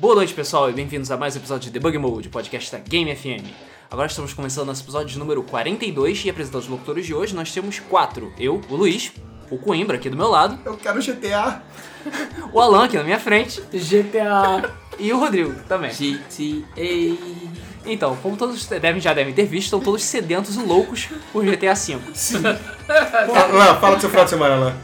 Boa noite, pessoal, e bem-vindos a mais um episódio de Debug Mode, podcast da Game FM. Agora estamos começando nosso episódio de número 42 e apresentando os locutores de hoje nós temos quatro. Eu, o Luiz, o Coimbra aqui do meu lado, Eu quero GTA. o Alan aqui na minha frente GTA. e o Rodrigo também. GTA. Então, como todos devem, já devem ter visto, estão todos sedentos e loucos por GTA V. Fala, fala do seu final de semana lá.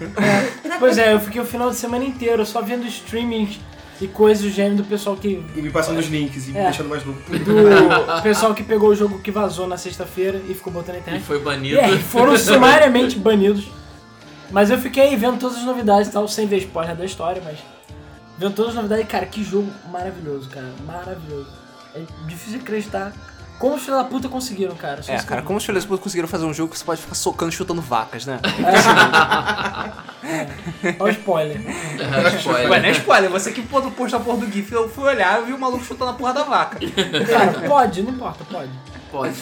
Pois é, eu fiquei o final de semana inteiro só vendo streamings e coisas do gênero do pessoal que. E me passando os links e me É. deixando mais louco. Do pessoal que pegou o jogo que vazou na sexta-feira e ficou botando na E internet. foi E banido. aí, foram sumariamente banidos. Mas eu fiquei vendo todas as novidades e tal, sem ver spoiler da história, mas. Vendo todas as novidades, cara, que jogo maravilhoso, cara. Maravilhoso. É difícil acreditar como os filhos da puta conseguiram, cara. Só É, cara, como os filhos da puta conseguiram fazer um jogo que você pode ficar socando e chutando vacas, né? Olha o spoiler. Spoiler. Ué, não é spoiler, você que pô- postou a porra do GIF, eu fui olhar e vi o maluco chutando a porra da vaca. Cara, pode, não importa, pode. Pode.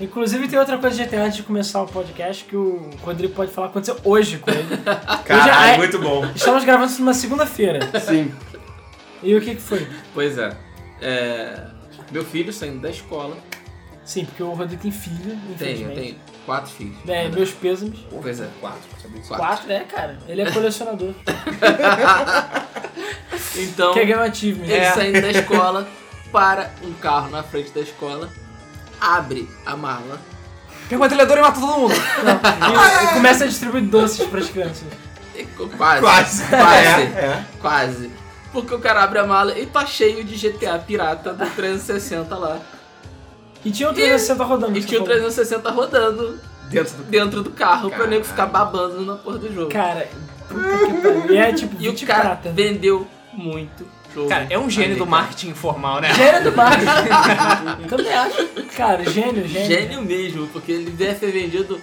Inclusive tem outra coisa de GTA antes de começar o podcast que o Rodrigo pode falar que aconteceu hoje com ele. Caralho, ai- muito bom. Estamos gravando isso numa segunda-feira. Sim. E o que que foi? Pois é. É, Meu filho saindo da escola. Sim, porque o Rodrigo tem filho, Tenho, eu infelizmente. tenho quatro filhos. É, meus pêsames. Pois é. Quatro, sabia? Quatro. Quatro, é, cara. Ele é colecionador. Então, Quer ganhar um achievement. ele É. saindo da escola, para um carro na frente da escola, abre a mala. Pega o metralhador e mata todo mundo. E, e começa a distribuir doces pras crianças. e- Quase. Quase. Quase. É, é. Quase. Porque o cara abre a mala e tá cheio de GTA pirata do 360 lá. E tinha o 360 rodando. E que tinha o você falou. 360 rodando Dentro do. dentro do carro pra Caraca. nego ficar babando na porra do jogo. Cara, puta que pariu. E é tipo E o 20 cara prata. vendeu muito jogo. Cara, é um gênio do marketing informal, né? Gênio do marketing. Também acho. Cara, gênio, gênio. Gênio mesmo, porque ele deve ter vendido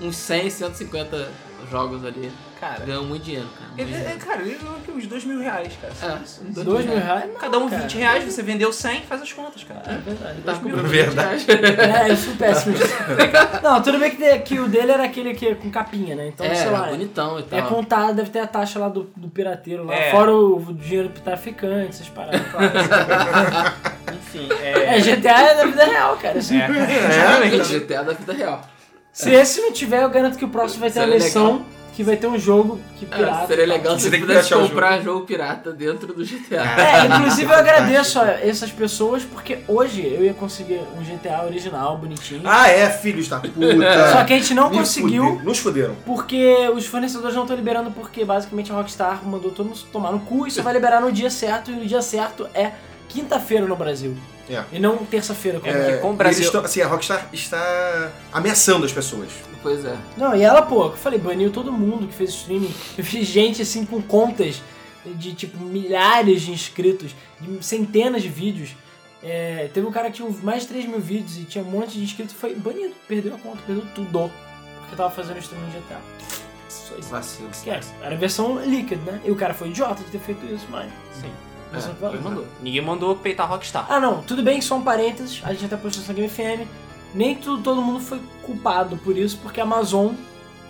uns 100, 150 jogos ali. Cara, Ganhou muito dinheiro, cara. muito ele, é, dinheiro. cara, ele ganhou aqui uns dois mil reais, cara. É, Dois mil reais? Não, Cada um cara. 20 reais, você vendeu 100, faz as contas, cara. É verdade. Ele tava comprando Verdade. 20 reais. É, eu sou péssimo disso. Não, tudo bem que, de- que o dele era aquele que com capinha, né? Então, É, sei lá. bonitão e tal. É contado, deve ter a taxa lá do, do pirateiro lá, É. fora o, o dinheiro pro traficante, essas paradas. claro. Enfim, é, é. GTA é da vida real, cara. Assim, É, exatamente. GTA da vida real. Se esse não tiver, eu garanto que o próximo vai ter uma Seria missão que vai ter um jogo que É, pirata. seria legal se Você você tem que pudesse comprar jogo. pirata dentro do GTA. É, inclusive eu agradeço a essas pessoas porque hoje eu ia conseguir um GTA original, bonitinho. Ah, é, filhos da puta. Só que a gente não Me conseguiu fude- Nos fuderam. porque os fornecedores não estão liberando porque basicamente a Rockstar mandou todo mundo tomar no cu e só vai liberar no dia certo e o dia certo é quinta-feira no Brasil. É. E não terça-feira. como É, aqui. porque com o eles Brasil. estão- assim, a Rockstar está ameaçando as pessoas. Pois é. Não, e ela, pô, eu falei, baniu todo mundo que fez streaming. Eu vi gente assim com contas de tipo milhares de inscritos, de centenas de vídeos. É, teve um cara que tinha mais de 3 mil vídeos e tinha um monte de inscritos e foi banido, perdeu a conta, perdeu tudo. Porque tava fazendo streaming de GTA. Só isso. Vacilo. Esquece. Era a versão líquida, né? E o cara foi idiota de ter feito isso, mas. Sim. É, mandou. Ninguém mandou peitar Rockstar. Ah, não, tudo bem, só um parênteses, a gente até postou isso na Game FM. Nem tu, todo mundo foi culpado por isso, porque a Amazon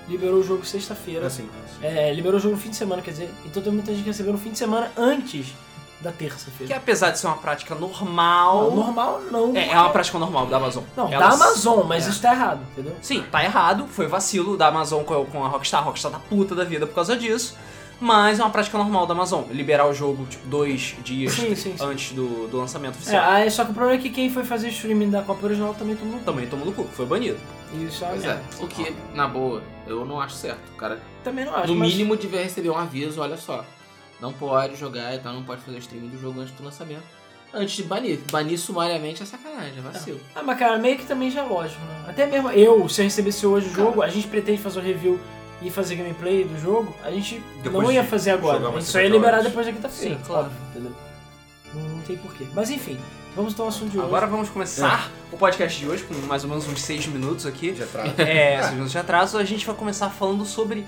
liberou o jogo sexta-feira. Assim. É, liberou o jogo no fim de semana, quer dizer, então tem muita gente que recebeu no fim de semana antes da Que terça-feira. apesar de ser uma prática normal. Não, normal não. É, é uma prática normal da Amazon. Não, da Amazon, mas é. isso tá errado, entendeu? Sim, tá errado, foi vacilo da Amazon com com a Rockstar, a Rockstar tá puta da vida por causa disso. Mas é uma prática normal da Amazon, liberar o jogo, tipo, dois dias Sim, sim, sim. antes do, do lançamento É, oficial. aí, só que o problema é que quem foi fazer streaming da Copa Original também tomou no cu. Também tomou no cu, foi banido. Isso é Pois é. merda. O que, na boa, eu não acho certo. O cara, Também não acho, no mas... mínimo, devia receber um aviso, olha só. Não pode jogar e tal, não pode fazer streaming do jogo antes do lançamento. Antes de banir. Banir sumariamente é sacanagem, é vacilo. Ah, mas cara, meio que também já é lógico, né? Até mesmo eu, se eu recebesse hoje o jogo, a gente pretende fazer o review e fazer gameplay do jogo, a gente Depois não ia de fazer agora. jogar A umas gente só ia 50 liberar horas. depois da quinta-feira. Sim, claro. entendeu? Não, não tem porquê. Mas enfim, vamos ao assunto de hoje. Agora vamos começar o podcast de hoje com mais ou menos uns seis minutos aqui. Já traz. É, seis minutos de atraso. A gente vai começar falando sobre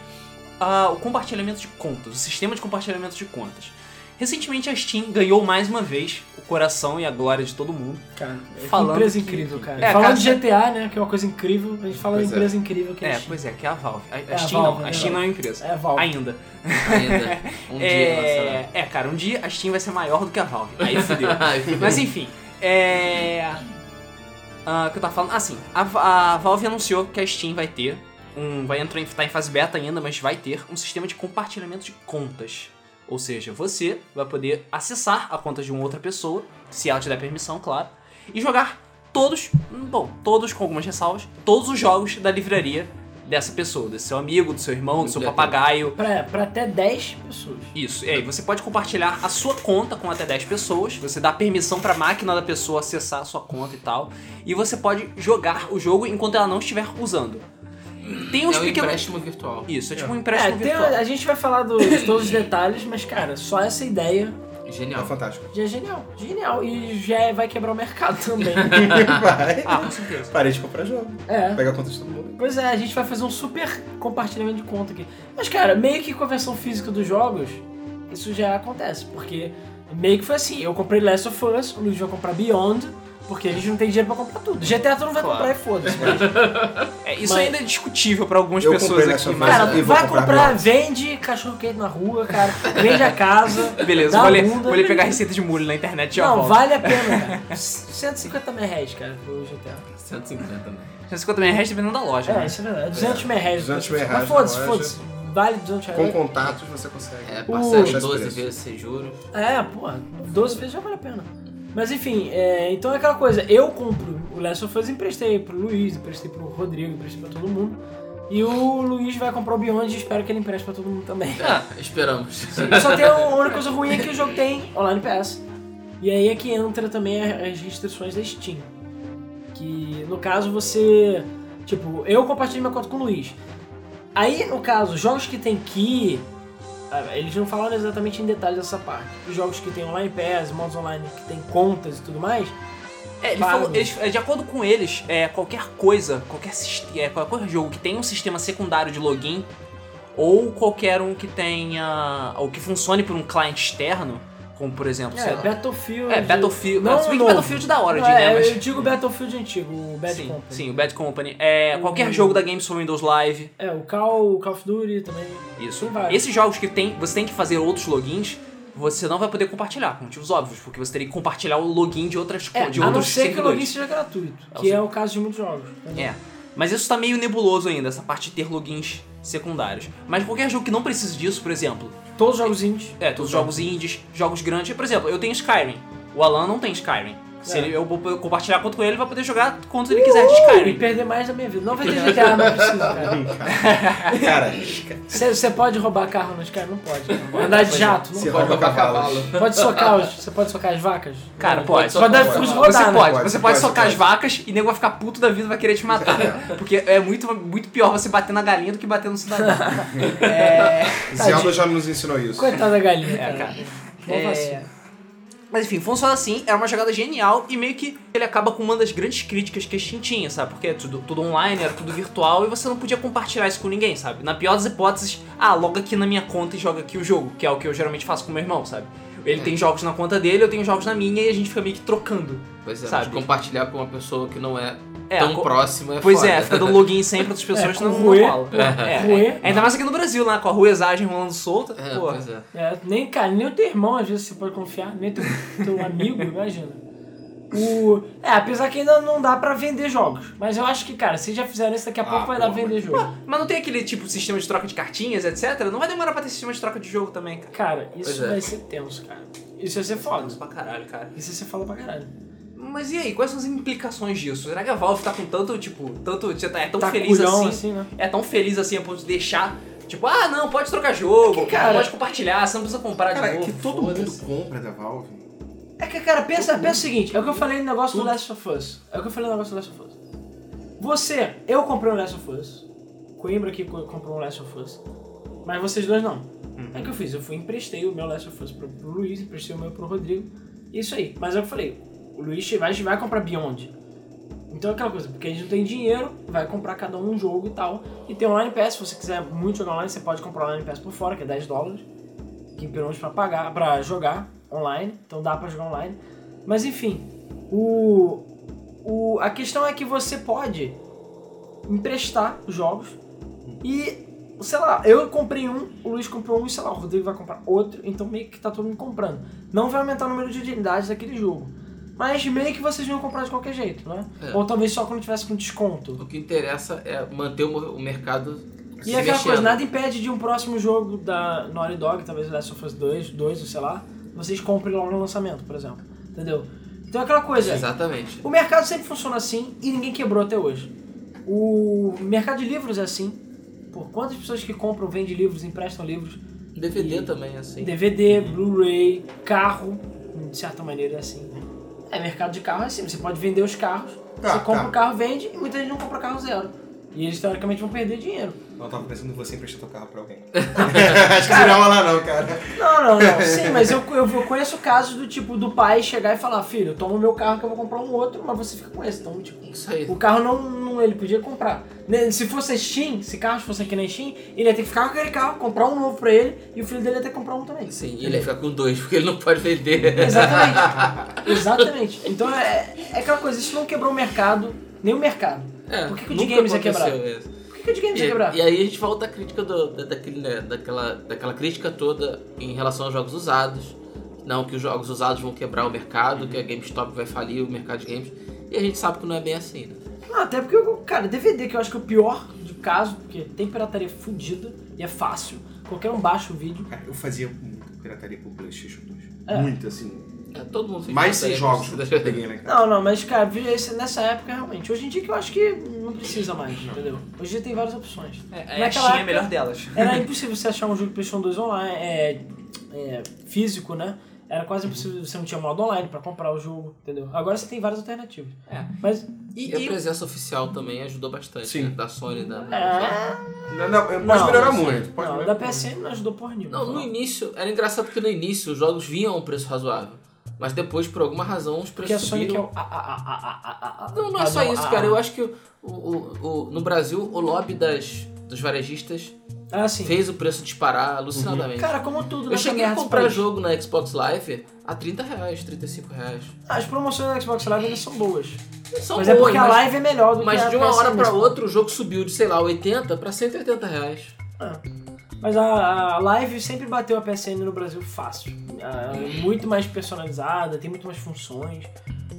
ah, o compartilhamento de contas, o sistema de compartilhamento de contas. Recentemente a Steam ganhou mais uma vez o coração e a glória de todo mundo. Cara, é Falando empresa que- incrível, cara. É, Falando cara, de GTA, né, que é uma coisa incrível, a gente fala de é. empresa incrível que é, a É, Steam. pois é, que é a Valve. A, a É, a Steam Valve, não, a é Steam a não é uma empresa. É a Valve. Ainda. Ainda. Um dia É, é, cara, um dia a Steam vai ser maior do que a Valve. Aí fudeu. Mas enfim, é. Ah, o que eu tava falando? Ah, sim. A, a Valve anunciou que a Steam vai ter um. Vai entrar em, tá em fase beta ainda, mas vai ter um sistema de compartilhamento de contas. Ou seja, você vai poder acessar a conta de uma outra pessoa, se ela te der permissão, claro, e jogar todos, bom, todos com algumas ressalvas, todos os jogos da livraria dessa pessoa, do seu amigo, do seu irmão, do seu papagaio, Pra, pra até 10 pessoas. isso, e aí você pode compartilhar a sua conta com até 10 pessoas, você dá permissão pra máquina da pessoa acessar a sua conta e tal, e você pode jogar o jogo enquanto ela não estiver usando. Tem uns É um pequenos. empréstimo virtual. Isso, é tipo um É, empréstimo tem- virtual. a gente vai falar do- de todos os detalhes, mas, cara, só essa ideia É Genial. fantástico. já é genial. Genial. E já vai quebrar o mercado também. Vai. Ah, com certeza. Parei de comprar jogo. é. Pega a conta de todo mundo. Pois é, a gente vai fazer um super compartilhamento de conta aqui. Mas, cara, meio que com a versão física dos jogos, isso já acontece. Porque meio que foi assim: eu comprei Last of Us, o Luiz vai comprar Beyond, porque a gente não tem dinheiro pra comprar tudo. GTA tu não vai Claro. comprar e foda-se. mas- É, isso Mas- ainda é discutível pra algumas Eu pessoas comprei aqui, nessa mas. Cara, vou vai comprar comprar, vende cachorro quente na rua, cara. Vende a casa. Beleza, dá vou a ler, bunda. vou ler pegar receita de molho na internet e já Não, volto. vale a pena, cara. 150 mil reais, cara, pro GTA. 150 também. 150 mil reais dependendo da loja, É, né? isso é verdade. 200 mil reais. 200 mil Mas reais foda-se, na foda-se. Vale 200 Com reais. contatos você consegue. É, parcela de Esse 12 preço. vezes sem juros. É, porra, 12 vezes já vale a pena. Mas enfim, é, então é aquela coisa, eu compro o Last of Us emprestei pro Luiz, emprestei pro Rodrigo, emprestei pra todo mundo. E o Luiz vai comprar o Beyond e espero que ele empreste pra todo mundo também. Ah, esperamos. Só tem a única coisa ruim é que o jogo tem Online Pass. E aí é que entra também as restrições da Steam. Que no caso você. Tipo, eu compartilho minha conta com o Luiz. Aí, no caso, jogos que tem key. Ah, Eles não falaram exatamente em detalhes dessa parte. Os jogos que tem online pass, modos online que tem contas e tudo mais. É, ele falou, eles- é, de acordo com eles, é, qualquer coisa, qualquer, é, qualquer jogo que tenha um sistema secundário de login, ou qualquer um que tenha. ou que funcione por um cliente externo, como por exemplo, sei É. Battlefield. É, Battlefield. Não, se bem que. Battlefield da hora Não, de é, né? Mas, Eu digo Battlefield antigo, o Bad sim, Company. sim, o Bad Company. É, qualquer O- jogo da Games for Windows Live. É, o Call, o Call of Duty também. Isso. Esses jogos que tem, você tem que fazer outros logins, você não vai poder compartilhar, por motivos óbvios, porque você teria que compartilhar o login de outras É, de a não ser que o login seja gratuito, É, que o- é o caso de muitos jogos. É. Mas isso tá meio nebuloso ainda, essa parte de ter logins secundários. Mas qualquer jogo que não precise disso, por exemplo, Todos os jogos indies. é, todos os jogos indies, jogos grandes, por exemplo, eu tenho Skyrim. O Alan não tem Skyrim. Se É. ele- eu vou compartilhar conta com ele, ele vai poder jogar quanto ele quiser de Skyrim. E perder mais da minha vida. Não vai ter GTA, não precisa, cara. Cara, Você você pode roubar carro no Sky? Não pode. Andar de jato? Não Se pode. rouba roubar cavalo. Pode socar os, Você pode socar as vacas? Cara, Não. pode. Pode dar fuz rodar, Você né? pode, Pode, você pode pode, socar as pode. vacas e nego vai ficar puto da vida e vai querer te matar. Porque é muito, muito pior você bater na galinha do que bater no cidadão. é. Zelda já nos ensinou isso. Coitada da galinha, É, cara. É. Mas enfim, funciona assim, é uma jogada genial e meio que ele acaba com uma das grandes críticas que a Steam tinha, sabe? Porque é tudo, tudo online, era tudo virtual e você não podia compartilhar isso com ninguém, sabe? Na pior das hipóteses, ah, loga aqui na minha conta e joga aqui o jogo, que é o que eu geralmente faço com meu irmão, sabe? Ele tem jogos na conta dele, eu tenho jogos na minha e a gente fica meio que trocando. Pois é, Sabe? compartilhar com uma pessoa que não é, É, tão co- próxima é Pois foda. é, fica dando login sempre para outras pessoas, É, não, não Rui. rola. É, é, ainda mais aqui no Brasil, né? Com a ruezagem rolando solta. É, pô. pois é. É, nem, cara, nem o teu irmão às vezes você pode confiar, nem teu, teu amigo, imagina. O, é, apesar que ainda não dá pra vender jogos. Mas eu acho que, cara, se já fizeram isso, daqui a Ah, pouco vai dar pra vender jogo. Mas não tem aquele tipo sistema de troca de cartinhas, etc? Não vai demorar pra ter sistema de troca de jogo também, cara. Cara, isso é. vai ser tenso, cara. Isso vai ser foda. Isso pra caralho, cara. Isso vai ser foda pra caralho. Mas e aí, quais são as implicações disso? Será que a Valve tá com tanto, tipo, tanto. É tão Tá feliz assim, assim, né? É tão feliz assim a ponto de deixar. Tipo, ah, não, pode trocar jogo, Que, cara- pode compartilhar, você não precisa comprar Cara, de é novo. que todo mundo compra da Valve. É que, cara, pensa, pensa o seguinte, é o que eu falei no negócio do Last of Us. É o que eu falei no negócio do Last of Us. Você, eu comprei um Last of Us. Coimbra aqui co- comprou um Last of Us. Mas vocês dois não. É o que eu fiz, eu fui e emprestei o meu Last of Us pro, pro Luiz, emprestei o meu pro Rodrigo. Isso aí. Mas é o que eu falei, Luiz vai, vai comprar Beyond. Então é aquela coisa, porque a gente não tem dinheiro, vai comprar cada um um jogo e tal. E tem Online Pass, se você quiser muito jogar online, você pode comprar Online Pass por fora, que é 10 dólares. Que pelo menos pra pagar, pra jogar online. Então dá pra jogar online. Mas enfim, o, o, a questão é que você pode emprestar os jogos e, sei lá, eu comprei um, o Luiz comprou um sei lá, o Rodrigo vai comprar outro, então meio que tá todo mundo comprando. Não vai aumentar o número de unidades daquele jogo. Mas meio que vocês vão comprar de qualquer jeito, né? É. Ou talvez só quando tivesse com desconto. O que interessa é manter o mercado E se aquela mexendo. coisa, nada impede de um próximo jogo da Naughty Dog, talvez o Last of Us 2, 2 ou sei lá, vocês comprem logo no lançamento, por exemplo. Entendeu? Então é aquela coisa. Exatamente. O mercado sempre funciona assim e ninguém quebrou até hoje. O mercado de livros é assim. Por quantas pessoas que compram, vendem livros, emprestam livros? DVD E- também, assim. DVD, Blu-ray, carro, de certa maneira é assim. É, mercado de carro é assim. Você pode vender os carros, Ah, você compra tá. o carro, vende e muita gente não compra carro zero. E eles teoricamente vão perder dinheiro. Eu tava pensando em você emprestar teu carro pra alguém. Acho que não lá não, cara. Não, não, não. Sim, mas eu, eu, eu conheço casos do tipo do pai chegar e falar, filho, toma o meu carro que eu vou comprar um outro, mas você fica com esse. Então, tipo, Isso aí. o carro não, não ele podia comprar. Se fosse Steam, se carros fossem aqui na Steam, ele ia ter que ficar com aquele carro, comprar um novo pra ele, e o filho dele ia ter que comprar um também. Sim, e ele ia ficar com dois, porque ele não pode vender. Exatamente. Exatamente. Então é, é aquela coisa, isso não quebrou o mercado, nem o mercado. É, Por que que o de nunca games ia quebrar? isso. Por que, que o de games ia E, quebrar? e aí a gente volta à crítica do, da, daquele, né, daquela, daquela crítica toda em relação aos jogos usados. Não, que os jogos usados vão quebrar o mercado, que a GameStop vai falir o mercado de games. E a gente sabe que não é bem assim, né? Não, até porque, eu- cara, DVD que eu acho que é o pior de caso, porque tem pirataria fudida e é fácil. Qualquer um baixa o vídeo. Cara, eu fazia muita pirataria pro Playstation 2. É. Muita, assim. É, todo mundo fez Mais seis pirataria, jogos que eu peguei em casa. Não, não, mas cara, esse- nessa época realmente. Hoje em dia que eu acho que não precisa mais, entendeu? Hoje em dia tem várias opções. É, a Steam é a melhor delas. Era impossível você achar um jogo de PlayStation 2 online, é, é, físico, né? Era quase impossível, você não tinha modo online pra comprar o jogo, entendeu? Agora você tem várias alternativas. É. Mas, E, E a e- presença oficial também ajudou bastante, Sim. né? Da Sony, da é... Não, não, pode Não, melhorar assim, muito. Pode não, melhorar da. PSN não ajudou porra nenhuma. Não, no início, era engraçado que no início os jogos vinham a um preço razoável. Mas depois, por alguma razão, os Porque a preços subiram. o... a- a- a- a- a- a- a- Não, não é a- só a- isso, a- cara. Eu acho que o, o, o- no Brasil, o lobby das, dos varejistas Ah, fez o preço disparar alucinadamente. Cara, como tudo eu cheguei a comprar jogo na Xbox Live a 30 reais, 35 reais. As promoções da Xbox Live ainda são boas. São mas é boas, porque a mas- Live é melhor do Mas que a de uma hora pra mesmo. outra o jogo subiu de, sei lá, 80 pra 180 reais. Mas a, a Live sempre bateu a PSN no Brasil fácil. Ah, É muito mais personalizada, tem muito mais funções.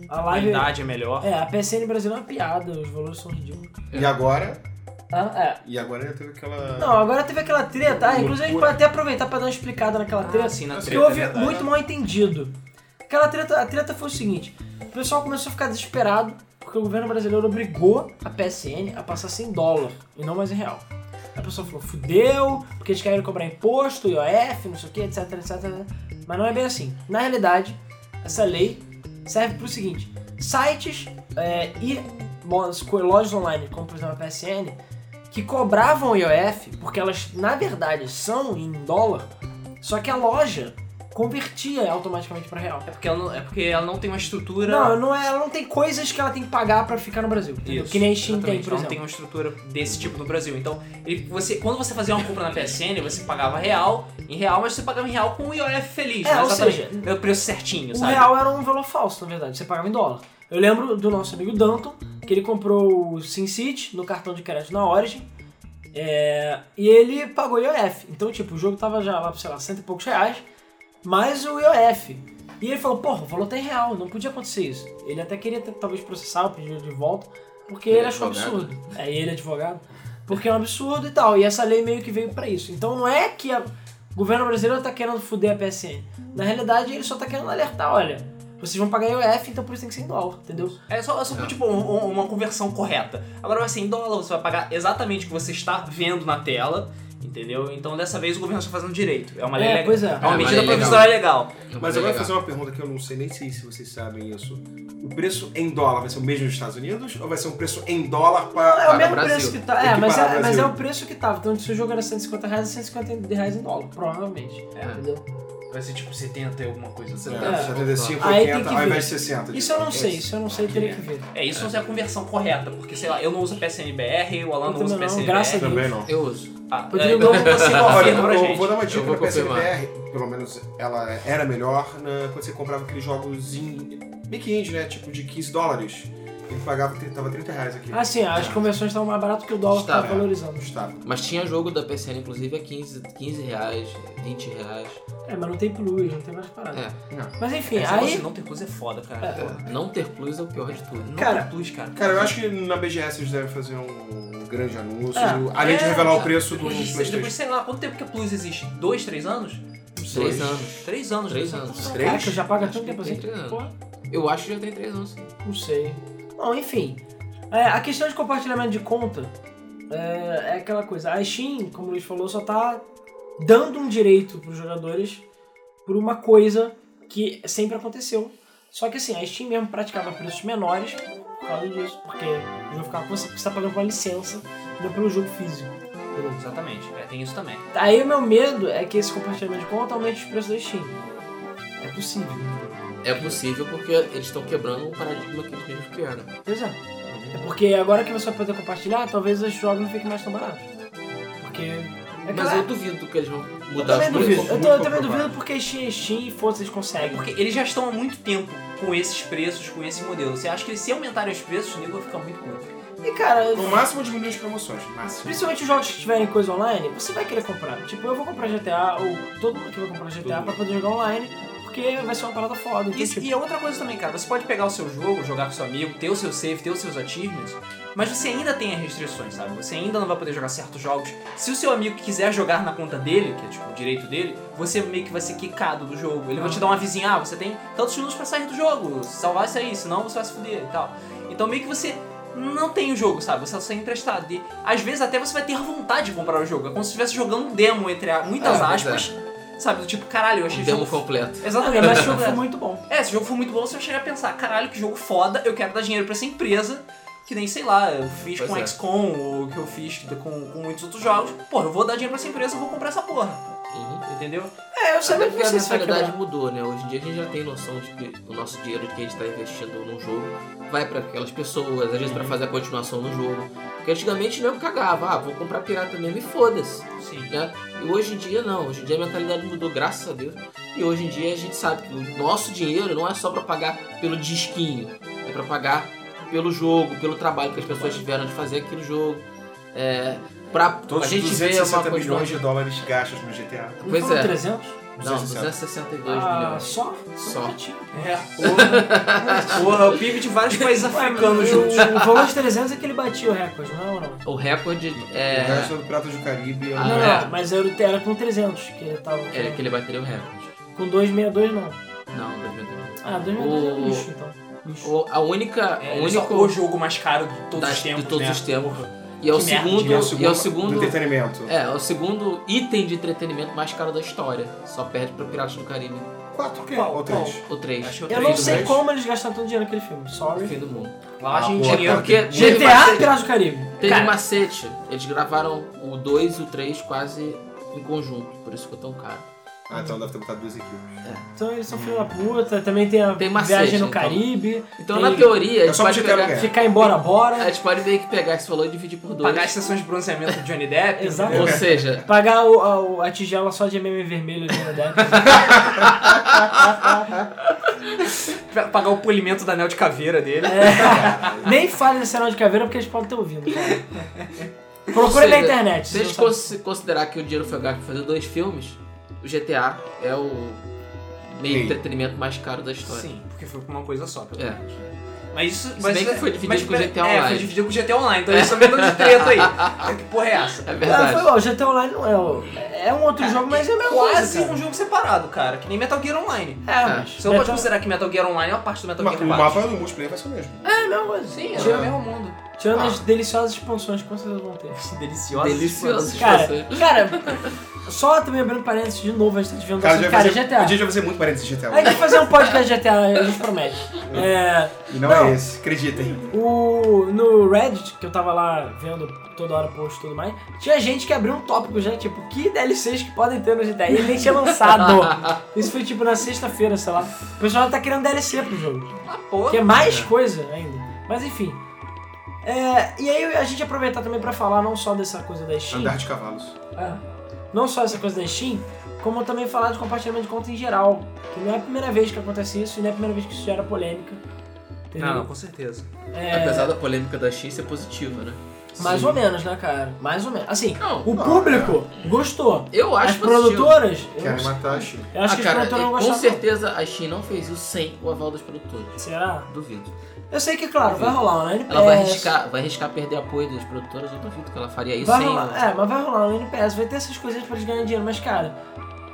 A a Live. qualidade é melhor. É, a PSN no Brasil é uma piada, os valores são ridículos. E agora? Ah, é. E agora já teve aquela. Não, agora teve aquela treta. Ah, inclusive a gente pode até aproveitar pra dar uma explicada naquela treta. Ah, sim, na porque treta, houve é muito mal entendido. Aquela treta, a treta foi o seguinte: o pessoal começou a ficar desesperado porque o governo brasileiro obrigou a PSN a passar 100 dólar e não mais em real. A pessoa falou, fudeu, porque eles querem cobrar imposto, IOF, não sei o que, etc, etc. Mas não é bem assim. Na realidade, essa lei serve pro seguinte: sites é, e lojas online, como por exemplo a PSN, que cobravam IOF, porque elas na verdade são em dólar, só que a loja convertia automaticamente para real. É porque, ela não, é porque ela não tem uma estrutura. Não, não é, ela não tem coisas que ela tem que pagar pra ficar no Brasil. Isso, que nem a Steam tem, por Ela exemplo. não tem uma estrutura desse tipo no Brasil. Então, ele- você, quando você fazia uma compra na PSN, você pagava real, em real, mas você pagava em real com o IOF feliz. É, né? ou seja, É o preço certinho, O sabe? real era um valor falso, na verdade. Você pagava em dólar. Eu lembro do nosso amigo Danton, que ele comprou o SimCity no cartão de crédito na Origin. é, e ele pagou IOF. Então, tipo, o jogo tava já lá, sei lá, cento e poucos reais, mais o IOF. E ele falou, porra, o valor tá em real, não podia acontecer isso. Ele até queria ter- talvez processar o pedido de volta, porque Ele ele é achou advogado. absurdo. É, ele é advogado. Porque é um absurdo e tal. E essa lei meio que veio pra isso. Então não é que a- o governo brasileiro tá querendo fuder a PSN. Na realidade, ele só tá querendo alertar, olha, vocês vão pagar IOF, então por isso tem que ser em dólar, entendeu? É só, é só tipo um- um- uma conversão correta. Agora vai ser em dólar, você vai pagar exatamente o que você está vendo na tela, entendeu? Então dessa vez o governo está fazendo direito. É uma lei É, legal. pois é. É É uma uma medida legal. provisória legal. Mas agora eu vou fazer uma pergunta que eu não sei nem sei se vocês sabem isso. O preço em dólar vai ser o mesmo nos Estados Unidos ou vai ser um preço em dólar É o para. mesmo Brasil. preço que tá. É, mas é, mas é o preço que tava. Então se o jogo era 150 reais, é 150 reais em dólar, provavelmente. É. Entendeu? Vai ser tipo 70 e alguma coisa assim. É, 75, Aí tem 80 que ao ver. invés de 60. Isso eu não É sei, isso eu não sei, teria que ver. É, isso não é a conversão correta, porque sei lá, eu não uso PSNBR, o Alan Eu não usa também não, PSNBR. graças a Deus. Também não. Eu uso. Ah, é, você Olha, confirma pra eu vou dar uma dica pra. PSNBR, pelo menos ela era melhor na- quando você comprava aqueles jogos em Making Indie, né? Tipo de 15 dólares. Ele pagava, tava 30 reais aqui. Ah, sim, as conversões estavam mais baratas que o dólar Estava. estava valorizando. Estava. Mas tinha jogo da PSN, inclusive, a 15, 15 reais, 20 reais. É, mas não tem plus, não tem mais parada. É. Não. Mas enfim, Esse aí. não ter plus é foda, cara. É. Não ter plus é o pior de tudo. Não Cara, ter plus, cara. Cara, eu acho que na BGS eles devem fazer um grande anúncio. É. além de É, revelar o cara. preço do Depois, PlayStation. depois, sei lá, quanto tempo que a Plus existe? Dois, três anos? Três anos. Três anos. Três dois anos. Três? Caraca, já paga tanto tempo tem assim. três Eu acho que já tem 3 anos. não sei. Bom, enfim. É, a questão de compartilhamento de conta é, é aquela coisa. A Steam, como o Luiz falou, só tá dando um direito pros jogadores por uma coisa que sempre aconteceu. Só que assim, a Steam mesmo praticava preços menores por causa disso, porque o jogo ficava com você está pagando uma licença, não pelo jogo físico. Exatamente. É, tem isso também. Aí o meu medo é que esse compartilhamento de conta aumente os preços da Steam. É possível. É possível porque eles estão quebrando um paradigma que eles mesmos criaram. Pois é. É porque agora que você vai poder compartilhar, talvez os jogos não fiquem mais tão baratos. Porque. É Mas claro, eu duvido que eles vão mudar duvido. preços. Eu, tô, eu também duvido porque Steam, Steam e foda eles conseguem. Porque eles já estão há muito tempo com esses preços, com esse modelo. Você acha que se aumentarem os preços, o nego vai ficar muito puto. E cara, No máximo diminuir as promoções. Máximo. principalmente os jogos que tiverem coisa online, você vai querer comprar. Tipo, eu vou comprar GTA, ou todo mundo aqui vai comprar GTA pra poder jogar online, porque vai ser uma parada foda. Então, Isso, tipo, e é outra coisa também, cara. Você pode pegar o seu jogo, jogar com seu amigo, ter o seu save, ter os seus achievements, mas você ainda tem as restrições, sabe? Você ainda não vai poder jogar certos jogos. Se o seu amigo quiser jogar na conta dele, que é tipo o direito dele, você meio que vai ser quicado do jogo. Ele vai te dar uma vizinha, ah, você tem tantos minutos pra sair do jogo, salvar isso aí, senão você vai se fuder e tal. Então meio que você não tem o jogo, sabe? Você só é emprestado. E às vezes até você vai ter vontade de comprar o jogo. É como se estivesse jogando um demo, entre muitas É, pois aspas. Sabe? Do tipo, caralho, eu achei Um o jogo completo. Exatamente, mas esse o jogo foi muito bom. é, se o jogo for muito bom, você vai chegar a pensar, caralho, que jogo foda, eu quero dar dinheiro pra essa empresa, que nem, sei lá, eu fiz Pois com é. XCOM, ou que eu fiz com, com muitos outros jogos. Porra, eu vou dar dinheiro pra essa empresa, eu vou comprar essa porra. Uhum. Entendeu? É, eu sabia que a quebrar. mudou, né? Hoje em dia a gente já tem noção de que o nosso dinheiro que a gente está investindo num jogo vai para aquelas pessoas, às vezes para fazer a continuação no jogo. Porque antigamente não cagava, ah, vou comprar pirata mesmo e foda-se. Sim. Né? E hoje em dia não, hoje em dia a mentalidade mudou, graças a Deus. E hoje em dia a gente sabe que o nosso dinheiro não é só para pagar pelo disquinho, é para pagar pelo jogo, pelo trabalho que as pessoas tiveram de fazer aquele jogo. É, pra Todos a gente ver 260 uma milhões de dólares gastos no GTA. Não Pois é. 300? Não, 260. 262 Ah, milhões. só? Só. É, porra. porra, o PIB de vários países africanos juntos. O valor de 300 é que ele batia o recorde, não é ou não? O recorde O é. resto do Piratas do Caribe é Ah, não, é. não, mas era, era com 300 que ele tava. É que ele bateria o recorde. Com 262 não. Não, 2022. Ah, 262 é O- lixo então. Lixo. O, a única. É, o único. o jogo mais caro de todos das- os tempos, de todos né? os tempos. Porra. E é o Que segundo. E é o E segundo, é o do segundo. entretenimento. É, é o segundo item de entretenimento mais caro da história. Só perde pra Piratas do Caribe. Quatro Qual? ou três? O 3. Acho que Eu o não três, sei três. como eles gastaram tanto dinheiro naquele filme. Sorry. fim do mundo. Lavagem de Ah, dinheiro. porque- Teve GTA bastante- Piratas do Caribe. Teve Cara. macete. Eles gravaram o 2 e o 3 quase em conjunto. Por isso ficou tão caro. Ah, então deve ter botado duas equipes. Então eles são filhos da puta. Também tem a Tem macete, viagem no então. Caribe. Então, tem na teoria, a É gente só pode pegar. Ficar embora, A bora. gente pode meio que pegar esse valor e dividir por dois. Pagar as sessões de bronzeamento de Johnny Depp. Exato. Ou seja, Pagar o- a, o- a tigela só de MM vermelho ali na Depp. entendeu? Pagar o polimento da anel de caveira dele. É. Nem fale desse anel de caveira porque eles podem ter ouvido. cara. Procure Ou na internet. Se a gente cons- considerar que o dinheiro foi gasto pra fazer dois filmes, o GTA é o meio de Sim. entretenimento mais caro da história. Sim, porque foi com uma coisa só, pelo É. menos. Mas isso. Se mas bem isso- que foi dividido mas, com o GTA É, Online. foi dividido com o GTA Online, então eles também estão de treta aí. É, Que porra é essa? É. Ah, verdade. foi, ó, o GTA Online não é. o- É um outro jogo, mas é a mesma Quase coisa. um jogo separado, cara. Que nem Metal Gear Online. É, mas. Você não pode considerar que Metal Gear Online é uma parte do Metal Mas Gear o 4. mapa do multiplayer vai ser o mesmo. É coisa. Sim, é Tirando- o mesmo mundo. Tirando Ah. as deliciosas expansões que certeza vão ter. Delicioso. Cara, expansões. cara, só também abrindo parênteses de novo, a gente tá desviando do Cara, já Cara, vai ser, GTA. um dia já vai ser muito parênteses de GTA. A gente vai fazer um podcast de GTA, a gente promete. É, E não, Não. é esse, acreditem. o, no Reddit, que eu tava lá vendo toda hora post e tudo mais, tinha gente que abriu um tópico já, tipo, que DLCs que podem ter no GTA? E ele nem tinha lançado. Isso foi tipo na sexta-feira, sei lá. O pessoal tá querendo DLC pro jogo. Ah, porra. Que é mais coisa ainda. Mas enfim. É, e aí a gente aproveitar também pra falar não só dessa coisa da Steam. Andar de cavalos. É. Não só essa coisa da Steam, como também falar de compartilhamento de conta em geral. Que não é a primeira vez que acontece isso e não é a primeira vez que isso gera polêmica. Entendeu? Não, não, com certeza. É, Apesar da polêmica da X ser positiva, né? mais Sim. ou menos, né, cara? Mais ou menos. Assim, Não, o público gostou. eu acho As positivo. produtoras, Querem matar a China. eu acho Ah, que cara, as produtoras não com gostaram. certeza a Steam não fez isso sem o aval dos produtores. Será? Duvido. Eu sei que, claro, vai rolar um NPS. Ela vai arriscar, vai arriscar perder apoio das produtoras, eu duvido que ela faria isso Vai sem rolar, é, mas vai rolar um NPS, vai ter essas coisinhas pra eles ganharem dinheiro, mas cara,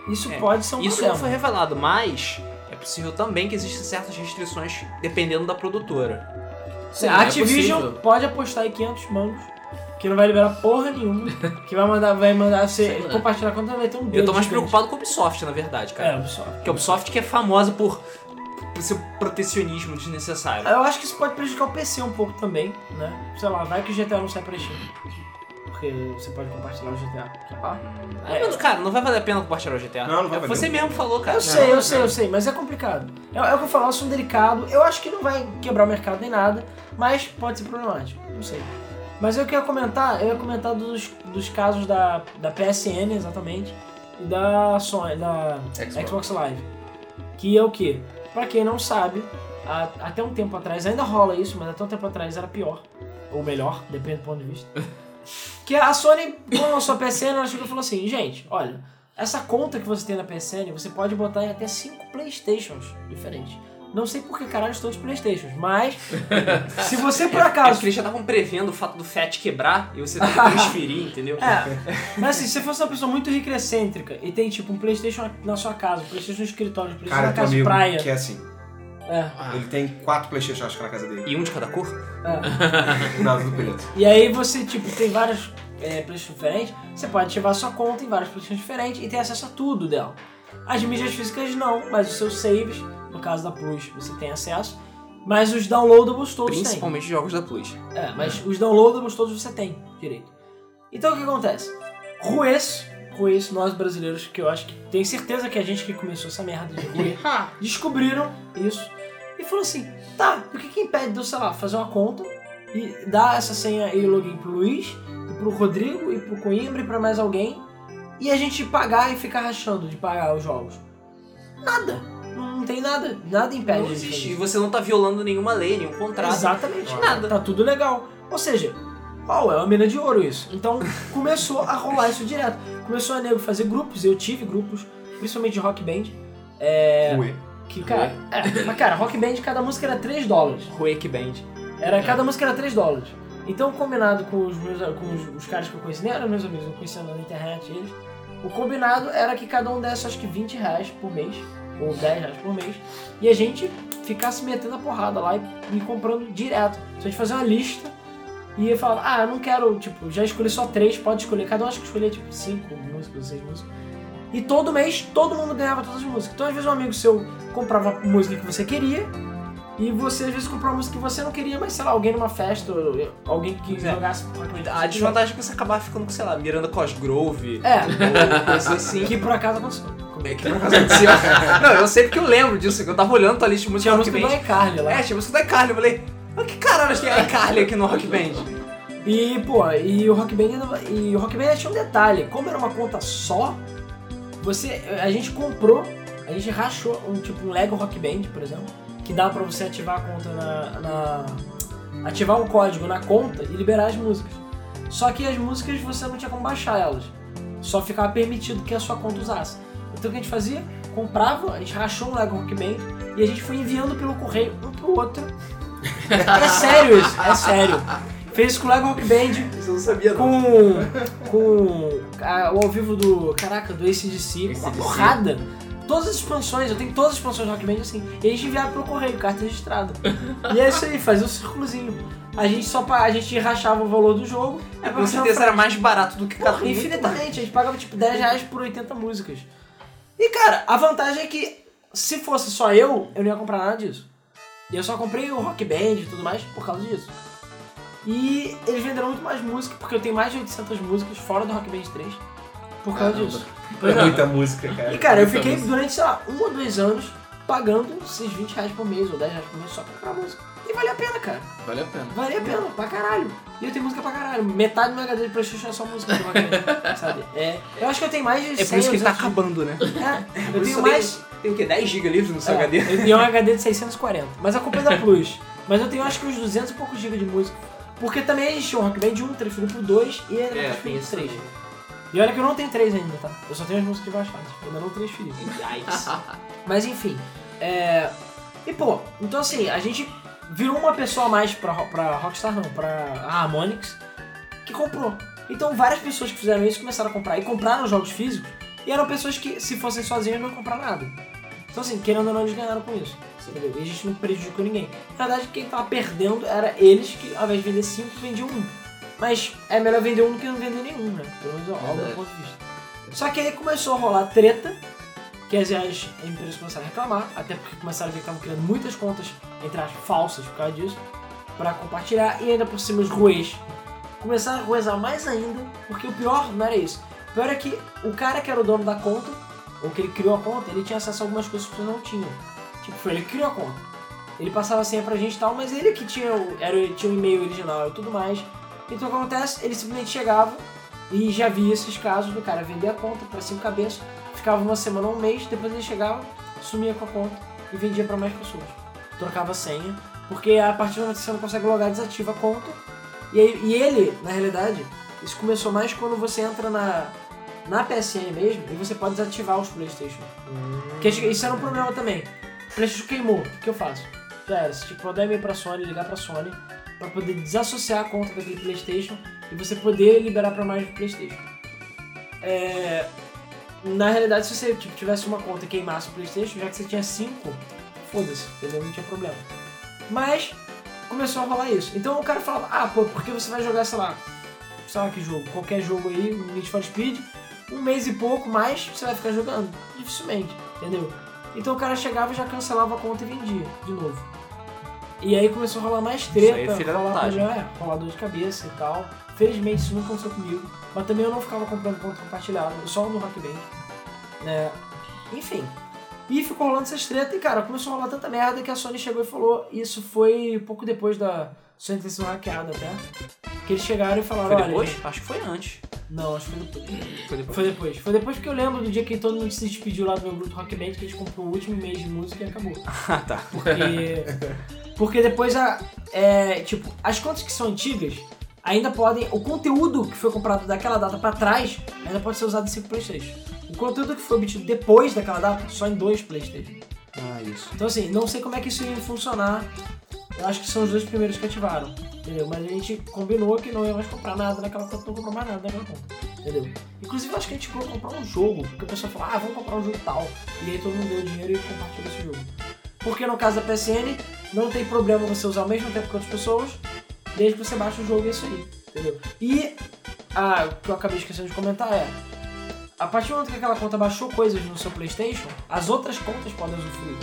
isso É, pode ser um Isso problema. não foi revelado, mas é possível também que existem certas restrições dependendo da produtora. Sim, a é Activision possível. pode apostar em 500 mangos, que não vai liberar porra nenhuma, que vai mandar, vai mandar você compartilhar a conta, vai ter um dedo Eu tô mais gigante. preocupado com a Ubisoft, na verdade, É, cara. Ubisoft. Porque a Ubisoft que é famosa por seu protecionismo desnecessário. Eu acho que isso pode prejudicar o PC um pouco também, né? Sei lá, vai que o GTA não sai pra Steam. Porque você pode compartilhar o GTA. Ah, É, mas, cara, não vai valer a pena compartilhar o GTA. Não, não vai valer. Você mesmo falou, cara. Eu sei, eu sei, eu sei, mas é complicado. É, é o que eu falo, é um assunto delicado. Eu acho que não vai quebrar o mercado nem nada, mas pode ser problemático. Não sei. Mas eu queria comentar, eu ia comentar dos, dos casos da, da PSN, exatamente, e da Sony, da Xbox. Xbox Live. Que é o quê? Pra quem não sabe, a- até um tempo atrás, ainda rola isso, mas até um tempo atrás era pior. Ou melhor, depende do ponto de vista. que a Sony, quando lançou a PSN, ela chegou e falou assim, gente, olha, essa conta que você tem na PSN, você pode botar em até 5 Playstations diferentes. Não sei por que caralho todos Playstations, mas se você por É acaso porque eles já estavam prevendo o fato do FAT quebrar e você tem que transferir, entendeu? É, mas assim, se você fosse uma pessoa muito rica e excêntrica e tem tipo um Playstation na sua casa, um Playstation no escritório, um Playstation Cara, na casa de amigo praia. que é assim. É, Ah, Ele tem quatro Playstation, acho que na casa dele. E um de cada cor? é. Nada do preto. E aí você, tipo, tem vários é, Playstation diferentes, você pode ativar sua conta em vários Playstations diferentes e ter acesso a tudo dela. As mídias físicas não, mas os seus saves, no caso da Plus, você tem acesso. Mas os downloadables todos. Principalmente jogos da Plus. É, mas os downloadables todos você tem direito. Então o que acontece? Ruês, Ruês, nós brasileiros, que eu acho que tenho certeza que a gente que começou essa merda de Ruê, descobriram isso e falou assim: tá, o que, que impede de eu, sei lá, fazer uma conta e dar essa senha e login pro Luiz, e pro Rodrigo, e pro Coimbra e pra mais alguém e a gente pagar e ficar rachando de pagar os jogos? Nada. Não tem nada. Nada impede Não existe. E você não tá violando nenhuma lei, nenhum contrato. Exatamente. Nada. Tá tudo legal. Ou seja, uau, é uma mina de ouro isso. Então começou a rolar isso direto. Começou a nego fazer grupos, eu tive grupos, principalmente de rock band. É. Ué. Que, cara, é, mas cara, rock band, cada música era 3 dólares. Wake Band. Era, cada música era 3 dólares. Então, combinado com os meus com os, os caras que eu conheci, nem eram meus amigos, eu conhecia na internet eles. O combinado era que cada um desse acho que 20 reais por mês, ou 10 reais por mês, e a gente ficasse metendo a porrada lá e, e comprando direto. Se a gente fazer uma lista e ia falar, ah, eu não quero, tipo, já escolhi só três, pode escolher. Cada um acho que escolher, tipo, cinco músicas, seis músicas. E todo mês todo mundo ganhava todas as músicas. Então, às vezes, um amigo seu comprava a música que você queria, e você às vezes comprava uma música que você não queria, mas sei lá, alguém numa festa, ou alguém que é. jogasse. A desvantagem é que você acabar ficando com, sei lá, Miranda Cosgrove. É, Ou coisa assim. que por acaso aconteceu. É que acaso aconteceu. Não, eu sei porque eu lembro disso, que eu tava olhando tua lista de música Tinha a música do iCarly lá. É, tinha música da iCarly. Eu falei, mas que caralho tem a iCarly aqui no Rock Band? E, pô, e o Rock Band e o Rock Band tinha um detalhe, como era uma conta só, você a gente comprou, a gente rachou um tipo um Lego Rock Band, por exemplo, que dá pra você ativar a conta na, na- ativar um código na conta e liberar as músicas. Só que as músicas você não tinha como baixar elas. Só ficava permitido que a sua conta usasse. Então o que a gente fazia? Comprava, a gente rachou um Lego Rock Band e a gente foi enviando pelo correio um pro outro. É sério isso, é sério. Fez isso com o Lego Rock Band, Isso eu não sabia, com, com a- o ao vivo do, caraca, do ACDC, com uma porrada. Todas as expansões, eu tenho todas as expansões do Rock Band assim. E a gente enviava pelo correio, carta registrada. e é isso aí, fazia um círculozinho. A gente só a gente rachava o valor do jogo. É, com certeza era mais barato do que cada infinitamente. A gente pagava tipo 10 reais por 80 músicas. E cara, a vantagem é que se fosse só eu, eu não ia comprar nada disso. E eu só comprei o Rock Band e tudo mais por causa disso. E eles venderam muito mais música, porque eu tenho mais de 800 músicas fora do Rock Band 3 por causa Caramba. disso. É muita música, cara. E cara, eu Muita fiquei música. durante, sei lá, um ou dois anos pagando esses 20 reais por mês ou 10 reais por mês só pra comprar música. E vale a pena, cara. Vale a pena. Vale a pena, pra caralho. E eu tenho música pra caralho. Metade do meu HD de Playstation é só música do Rockman, sabe? É, eu acho que eu tenho mais de 100 É por isso que ele tá ou 200 acabando, né? É, eu tenho mais... Tem o quê? 10 GB livres no seu É, HD? eu tenho um HD de 640. Mas a culpa é da Plus. Mas eu tenho acho que uns 200 e poucos GB de música. Porque também existe um Rock Band 1, transferido pro 2 e é, É, tem transferido isso pro 3. também. E olha que eu não tenho 3 ainda, tá? Eu só tenho as músicas baixadas. Eu ainda não transferi. Yikes. Mas enfim, é... E pô, então assim, a gente virou uma pessoa a mais pra, pra Rockstar, não, pra Harmonix, que comprou. Então várias pessoas que fizeram isso começaram a comprar e compraram jogos físicos e eram pessoas que, se fossem sozinhas, não comprar nada. Então assim, querendo ou não, eles ganharam com isso. Entendeu? E a gente não prejudicou ninguém. Na verdade, quem tava perdendo era eles que, ao invés de vender cinco, vendiam um. Mas é melhor vender um do que não vender nenhum, né? Pelo menos ao meu ponto de vista. Só que aí começou a rolar treta, que as, as empresas começaram a reclamar, até porque começaram a ver que estavam criando muitas contas, entre as falsas por causa disso, pra compartilhar, e ainda por cima os ruês. Começaram a ruezar mais ainda, porque o pior não era isso. O pior é que o cara que era o dono da conta, ou que ele criou a conta, ele tinha acesso a algumas coisas que pessoas não tinham. Tipo, foi ele que criou a conta. Ele passava a senha pra gente e tal, mas ele que tinha o, era, tinha o e-mail original e tudo mais. Então o que acontece? Ele simplesmente chegava e já via esses casos do cara vender a conta pra cinco cabeças, ficava uma semana ou um mês, depois ele chegava, sumia com a conta e vendia pra mais pessoas. Trocava a senha, porque a partir do momento que você não consegue logar, desativa a conta. E, aí- e ele, na realidade, isso começou mais quando você entra na, na PSN mesmo e você pode desativar os Playstation. Porque isso era um problema também. O Playstation queimou, o que eu faço? Já era, você tinha que mandar e-mail pra Sony, ligar pra Sony, pra poder desassociar a conta daquele Playstation e você poder liberar pra mais Playstation. É, Na realidade, se você tipo, tivesse uma conta e queimasse o Playstation, já que você tinha cinco, foda-se, entendeu? Não tinha problema. Mas começou a rolar isso. Então o cara falava, ah, pô, porque você vai jogar, sei lá, sei lá que jogo, qualquer jogo aí, um Need for Speed, um mês e pouco mais você vai ficar jogando. Dificilmente, entendeu? Então o cara chegava e já cancelava a conta e vendia de novo. E aí começou a rolar mais treta, aí é rolar, putagem. é, rolar dor de cabeça e tal. Felizmente isso não aconteceu comigo. Mas também eu não ficava comprando conta compartilhada, só no Rock Band. né? Enfim. E ficou rolando essas treta e, cara, começou a rolar tanta merda que a Sony chegou e falou. Isso foi pouco depois da Sony ter sido hackeada até. Que eles chegaram e falaram, Foi depois? gente- Acho que foi antes. Não, acho que foi depois. Foi depois. Foi depois. Foi depois porque eu lembro do dia que todo mundo se despediu lá do meu grupo Rock Band, que a gente comprou o último mês de música e acabou. Ah, tá. Porque, porque depois a. É, tipo, as contas que são antigas ainda podem. O conteúdo que foi comprado daquela data pra trás ainda pode ser usado em 5 Playstation. O conteúdo que foi obtido depois daquela data, só em dois Playstation. Ah, isso. Então assim, não sei como é que isso ia funcionar. Eu acho que são os dois primeiros que ativaram. Entendeu? Mas a gente combinou que não ia mais comprar nada naquela conta, não comprou mais nada naquela conta. Entendeu? Inclusive eu acho que a gente foi comprar um jogo, porque o pessoal falou, ah, vamos comprar um jogo tal. E aí todo mundo deu dinheiro e compartilhou esse jogo. Porque no caso da PSN, não tem problema você usar ao mesmo tempo que outras pessoas, desde que você baixe o jogo é isso aí. Entendeu? E ah, o que eu acabei esquecendo de comentar é. A partir do momento que aquela conta baixou coisas no seu Playstation, as outras contas podem usufruir.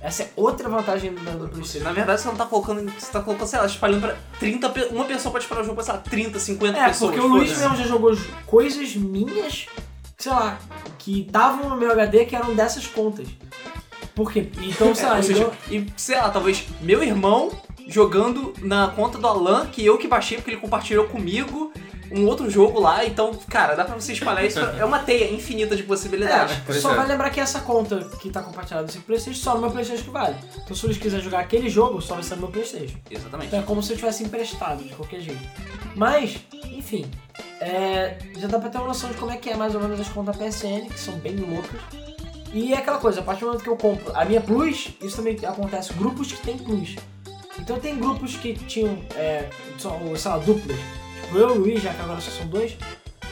Essa é outra vantagem do, do Playstation. Na verdade, você não tá colocando. Você tá colocando, sei lá, espalhando pra 30. pe- Uma pessoa pode esperar o jogo pra, sei lá, 30, 50 É, pessoas. porque o Luiz mesmo já jogou jo- coisas minhas, sei lá, que estavam no meu HD que eram dessas contas. Por quê? Então, sei É, lá, seja, e sei lá, talvez meu irmão jogando na conta do Alan, que eu que baixei porque ele compartilhou comigo um outro jogo lá. Então, cara, dá pra você espalhar isso. pra- É uma teia infinita de possibilidades. É, só é. vai lembrar que essa conta que tá compartilhada no seu Playstation, só no meu Playstation que vale. Então se o Luiz quiser jogar aquele jogo, só vai ser no meu Playstation. Exatamente. Então é como se eu tivesse emprestado, de qualquer jeito. Mas, enfim, é, já dá pra ter uma noção de como é que é mais ou menos as contas PSN, que são bem loucas. E é aquela coisa, a partir do momento que eu compro a minha Plus, isso também acontece, grupos que tem Plus. Então tem grupos que tinham, é, sei lá, duplas. Tipo, eu e o Luiz, já que agora só são dois,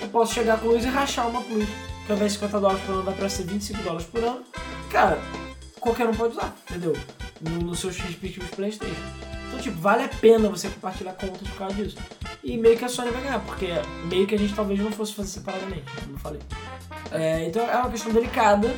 eu posso chegar com o Luiz e rachar uma Plus. Que ao invés de 50 dólares por ano vai pra ser 25 dólares por ano. Cara, qualquer um pode usar, entendeu? No, no seus respectivos Playstation. Então, tipo, vale a pena você compartilhar contas por causa disso. E meio que a Sony vai ganhar, porque meio que a gente talvez não fosse fazer separadamente, como eu falei. É, então é uma questão delicada,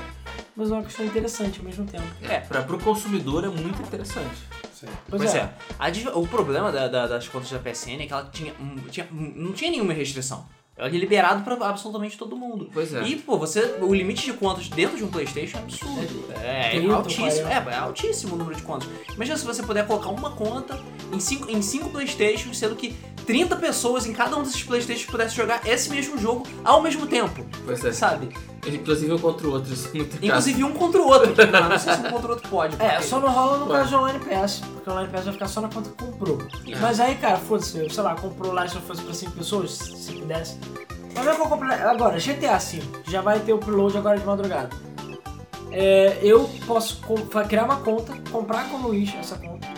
mas é uma questão interessante ao mesmo tempo. É, pra, pro consumidor é muito interessante. Sim. Pois, Pois é. é. O problema da- da- das contas da PSN é que ela tinha, tinha- não tinha nenhuma restrição. Ele é liberado pra absolutamente todo mundo. Pois é. E, pô, você. O limite de contas dentro de um Playstation é absurdo. É, 30, altíssimo. 40. É, é altíssimo o número de contas. Imagina se você puder colocar uma conta em cinco, em cinco Playstations, sendo que 30 pessoas em cada um desses Playstations pudessem jogar esse mesmo jogo ao mesmo tempo. Pois é. Sabe? Inclusive um contra o outro, isso é muito caro. Inclusive um contra o outro. Não, não sei se um contra o outro pode. É, porque- só não rola no Ué. caso do Online Pass, porque o Online Pass vai ficar só na conta que comprou. É. Mas aí, cara, foda-se, sei lá, comprou lá se eu fosse pra 5 pessoas, se pudesse. Mas é eu comprei. Agora, GTA V, já vai ter o preload agora de madrugada. É, eu posso criar uma conta, comprar com o Luiz essa conta,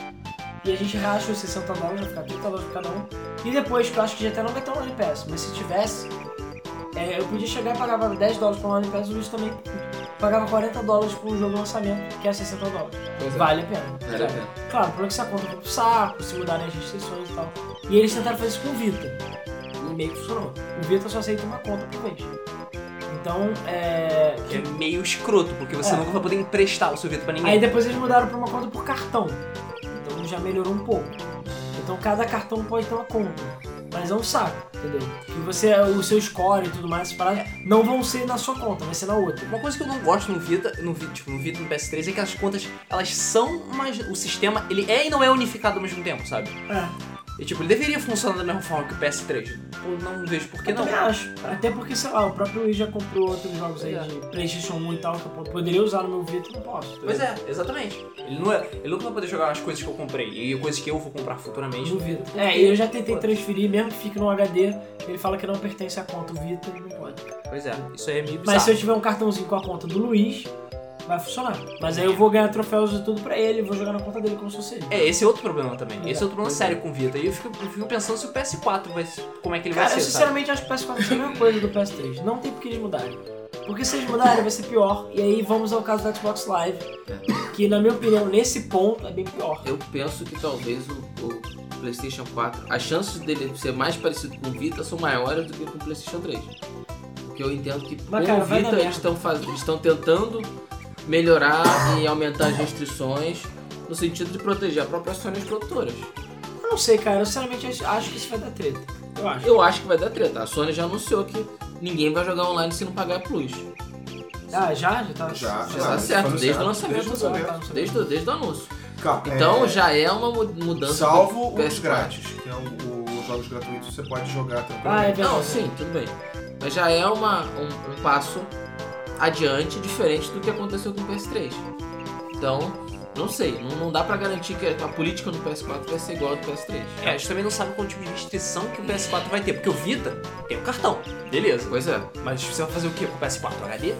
e a gente racha os 60 dólares, vai ficar 30 dólares cada um. E depois, que eu acho que GTA não vai ter um Online Pass, mas se tivesse, é, eu podia chegar e pagava 10 dólares pra um Online Pass, o Luiz também pagava 40 dólares um jogo de lançamento, que é 60 dólares. Pois é. Vale a pena. Vale a pena. Claro, por que se a conta for pro saco, se mudarem as restrições e tal. E eles tentaram fazer isso com o Vita. E meio que funcionou. O Vita só aceita uma conta por vez. Então, é. Que é meio escroto, porque você É. nunca vai poder emprestar o seu Vita pra ninguém. Aí depois eles mudaram pra uma conta por cartão. Então já melhorou um pouco. Então cada cartão pode ter uma conta. Mas é um saco, entendeu? E você, o seu score e tudo mais, essas paradas, não vão ser na sua conta, vai ser na outra. Uma coisa que eu não gosto no Vita, no, Vi- tipo, no Vita no PS3 é que as contas, elas são, mas o sistema, ele é e não é unificado ao mesmo tempo, sabe? É. E tipo, ele deveria funcionar da mesma forma que o PS3. Eu não vejo por que eu não. também acho. Até porque, sei lá, o próprio Luiz já comprou outros jogos aí É. de Playstation 1 e tal, que eu poderia usar no meu Vita e não posso. Pois é, exatamente. Ele, não é, ele nunca vai poder jogar as coisas que eu comprei e coisas que eu vou comprar futuramente. No Vita. É, e eu já tentei transferir, mesmo que fique no HD, ele fala que não pertence à conta. O Vita ele não pode. Pois é, isso aí é meio bizarro. Mas se eu tiver um cartãozinho com a conta do Luiz, vai funcionar. Mas aí eu vou ganhar troféus e tudo pra ele, vou jogar na conta dele como se fosse ele. É, esse é outro problema também. Esse é outro problema sério com o Vita. E eu fico, eu fico pensando se o PS4 vai ser. Como é que ele Cara, vai eu ser, sabe? sinceramente acho que o PS4 vai ser a mesma coisa do PS3. Não tem por que eles mudarem. Porque se eles mudarem, vai ser pior. E aí vamos ao caso do Xbox Live, que na minha opinião, nesse ponto, é bem pior. Eu penso que talvez o, o PlayStation 4, as chances dele ser mais parecido com o Vita são maiores do que com o PlayStation 3. Porque eu entendo que Mas, com cara, o Vita eles estão faz... eles estão tentando melhorar e aumentar as restrições no sentido de proteger a própria Sony e as produtoras. Eu não sei, cara. Eu sinceramente acho- que isso vai dar treta. Eu acho. Eu acho que vai dar treta. A Sony já anunciou que ninguém vai jogar online se não pagar a Plus. Ah, já? Já tá. Já, Já tá certo, foi desde o lançamento. Desde o lançamento. tá. Desde, o- desde o anúncio. Calma, Então é, já é uma mu- mudança. Salvo os PS4. grátis, que é o- os jogos gratuitos você pode jogar Ah, é verdade. Não, sim, tudo bem. Mas já é uma, um, um passo adiante, diferente do que aconteceu com o PS3. Então, não sei, não, não dá pra garantir que a política do PS4 vai ser igual ao do PS3. É, a gente também não sabe qual tipo de restrição que o PS4 vai ter, porque o Vita tem o cartão, beleza. Pois é. Mas você vai fazer o que com o PS4? HD?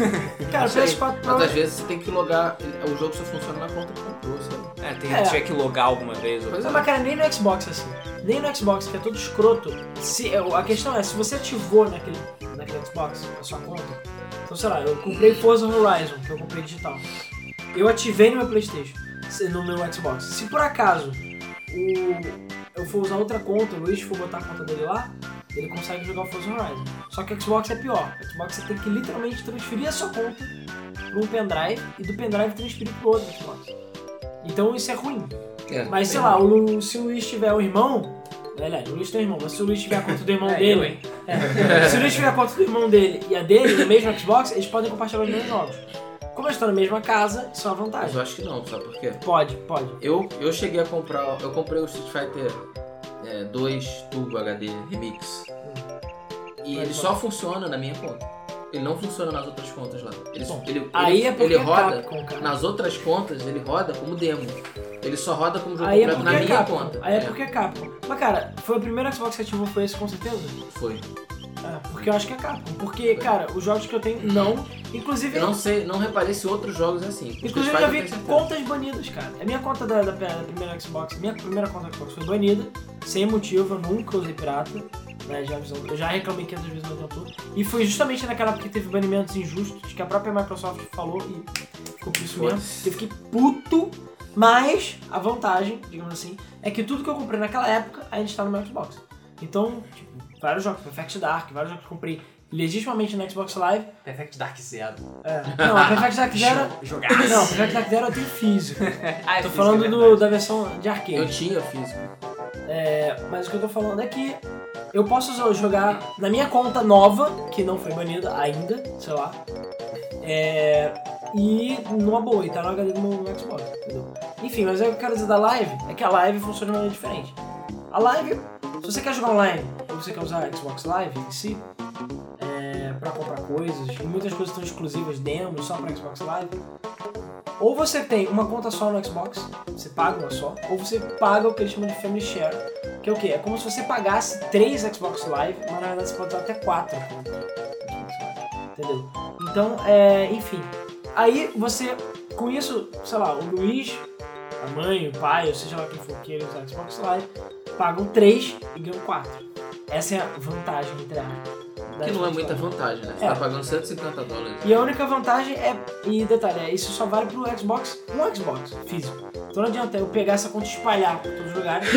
Cara, o Não sei, PS4 Mas às vezes você tem que logar, o jogo só funciona na conta que comprou, sabe? É, tem É. tiver que logar alguma vez. Ou... Pois Não, mas cara, nem no Xbox é assim. Nem no Xbox, que é todo escroto. Se, a questão é, se você ativou naquele, naquele Xbox a sua conta, então sei lá, eu comprei Forza Horizon, que eu comprei digital. Eu ativei no meu Playstation, no meu Xbox. Se por acaso o, eu for usar outra conta, o Luiz for botar a conta dele lá, ele consegue jogar o Forza Horizon. Só que o Xbox é pior. O Xbox você tem que literalmente transferir a sua conta para um pendrive e do pendrive transferir para outro Xbox. Então isso é ruim. É, Mas sei bem, lá, o Lu- se o Luiz tiver um irmão. Aliás, o Luiz tem um irmão, mas se o Luiz tiver a conta do irmão É, eu, dele. hein? é, se o Luiz tiver a conta do irmão dele e a dele no mesmo Xbox, eles podem compartilhar os mesmos jogos. Como eles estão na mesma casa, isso é uma Mas vantagem. eu acho que não, sabe por quê? Pode, pode. Eu, eu cheguei a comprar, eu comprei o Street Fighter é, 2 Turbo HD Remix. E Mas ele só funciona na minha conta. Ele não funciona nas outras contas lá. Ele, Bom, ele, Aí ele, é porque ele é roda Capcom, nas outras contas, ele roda como demo. Ele só roda como jogo Aí é completo porque na é minha Capcom. conta. Aí é porque é Capcom. Mas cara, foi o primeiro Xbox que ativou foi esse com certeza? Foi. É, porque eu acho que é Capcom. Porque, cara, os jogos que eu tenho não. Inclusive. Eu não sei, não reparei se outros jogos é assim. Inclusive eu já vi contas banidas, cara. A minha conta da, da, da primeira Xbox, minha primeira conta da Xbox foi banida, sem motivo, eu nunca usei pirata. Né, já, avisando- eu já reclamei 500 vezes no tempo todo. E foi justamente naquela época que teve banimentos injustos, que a própria Microsoft falou e ficou por isso mesmo. Eu fiquei puto, mas a vantagem, digamos assim, é que tudo que eu comprei naquela época ainda está no meu Xbox. Então, tipo, vários jogos, Perfect Dark, vários jogos que eu comprei legitimamente no Xbox Live. Perfect Dark Zero. É, não, a Perfect Dark Zero. Jogaço. Não, Perfect Dark Zero eu tenho físico. Ah, é Tô físico, falando é do, da versão de Eu arcade. tinha físico. É, mas o que eu tô falando é que eu posso jogar na minha conta nova, que não foi banida ainda, sei lá. É, e numa boa, e tá no HD do meu Xbox, entendeu? Enfim, mas o que eu quero dizer da live é que a live funciona de maneira diferente. A live, se você quer jogar online ou você quer usar Xbox Live em si, é, pra comprar coisas, muitas coisas estão exclusivas, demos, só pra Xbox Live, ou você tem uma conta só no Xbox, você paga uma só, ou você paga o que eles chamam de Family Share, que é o quê? É como se você pagasse três Xbox Live, mas na verdade você pode usar até quatro entendeu? Então, é, enfim, aí você, com isso, sei lá, o Luiz, a mãe, o pai, ou seja lá quem for queira usar Xbox Live, pagam três e ganham quatro. Essa é a vantagem, entre aspas. Que não é muita vantagem, né? Você É. tá pagando 150 dólares. E a única vantagem é, e detalhe, é, isso só vale pro Xbox, um Xbox físico. Então não adianta eu pegar essa conta e espalhar por todos os lugares,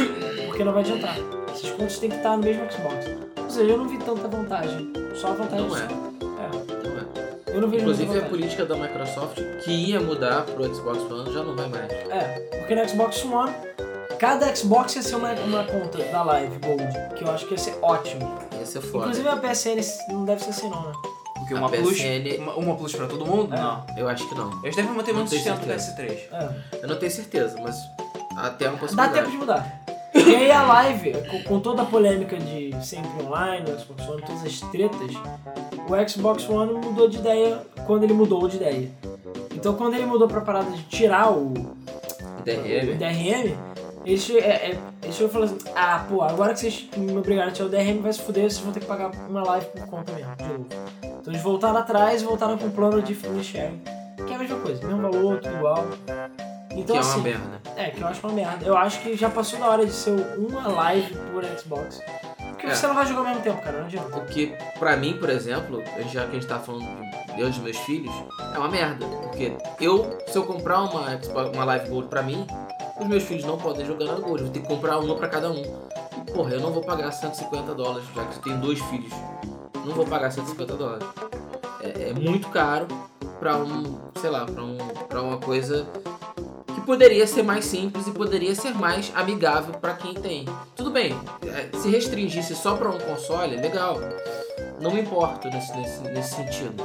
porque não vai adiantar. Essas contas têm que estar no mesmo Xbox. Ou seja, eu não vi tanta vantagem. Só a vantagem Não é. É, Não é. eu não vejo Inclusive a política da Microsoft que ia mudar pro Xbox One já não vai mais. É, porque no Xbox One, cada Xbox ia ser uma, uma conta da Live Gold, que eu acho que ia ser ótimo. Ia ser foda. Inclusive a PSN não deve ser assim não, né? Porque A uma plus, PSN uma, uma plus pra todo mundo? É. Não. Eu acho que não. Eles devem manter Não muito tenho sistema do certeza. PS3. É. Eu não tenho certeza, mas até uma Dá possibilidade. tempo de mudar. E aí a live, com, com toda a polêmica de sempre online, o Xbox One, todas as tretas, o Xbox One mudou de ideia quando ele mudou de ideia. Então quando ele mudou pra parada de tirar o, o DRM. DRM, ele, che- é, é, ele chegou e falou assim, ah, pô, agora que vocês me obrigaram a tirar o DRM, vai se fuder, vocês vão ter que pagar uma live por conta mesmo, de novo. Então eles voltaram atrás e voltaram com o plano de family sharing, que é a mesma coisa, mesmo valor, tudo igual. Então que é assim, uma merda. é, que eu acho uma merda. Eu acho que já passou da hora de ser uma live por Xbox. Porque É. você não vai jogar ao mesmo tempo, cara, não adianta. Porque, pra mim, por exemplo, já que a gente tá falando de eu dos meus filhos, é uma merda. Porque eu, se eu comprar uma, uma Live Gold pra mim, os meus filhos não podem jogar na Gold. Eu vou ter que comprar uma pra cada um. E, porra, eu não vou pagar 150 dólares, já que eu tenho dois filhos. Não vou pagar 150 dólares. É, é muito caro pra um, sei lá, pra, um, pra uma coisa poderia ser mais simples e poderia ser mais amigável pra quem tem. Tudo bem, é, se restringisse só pra um console, legal. Não me importo nesse, nesse, nesse sentido.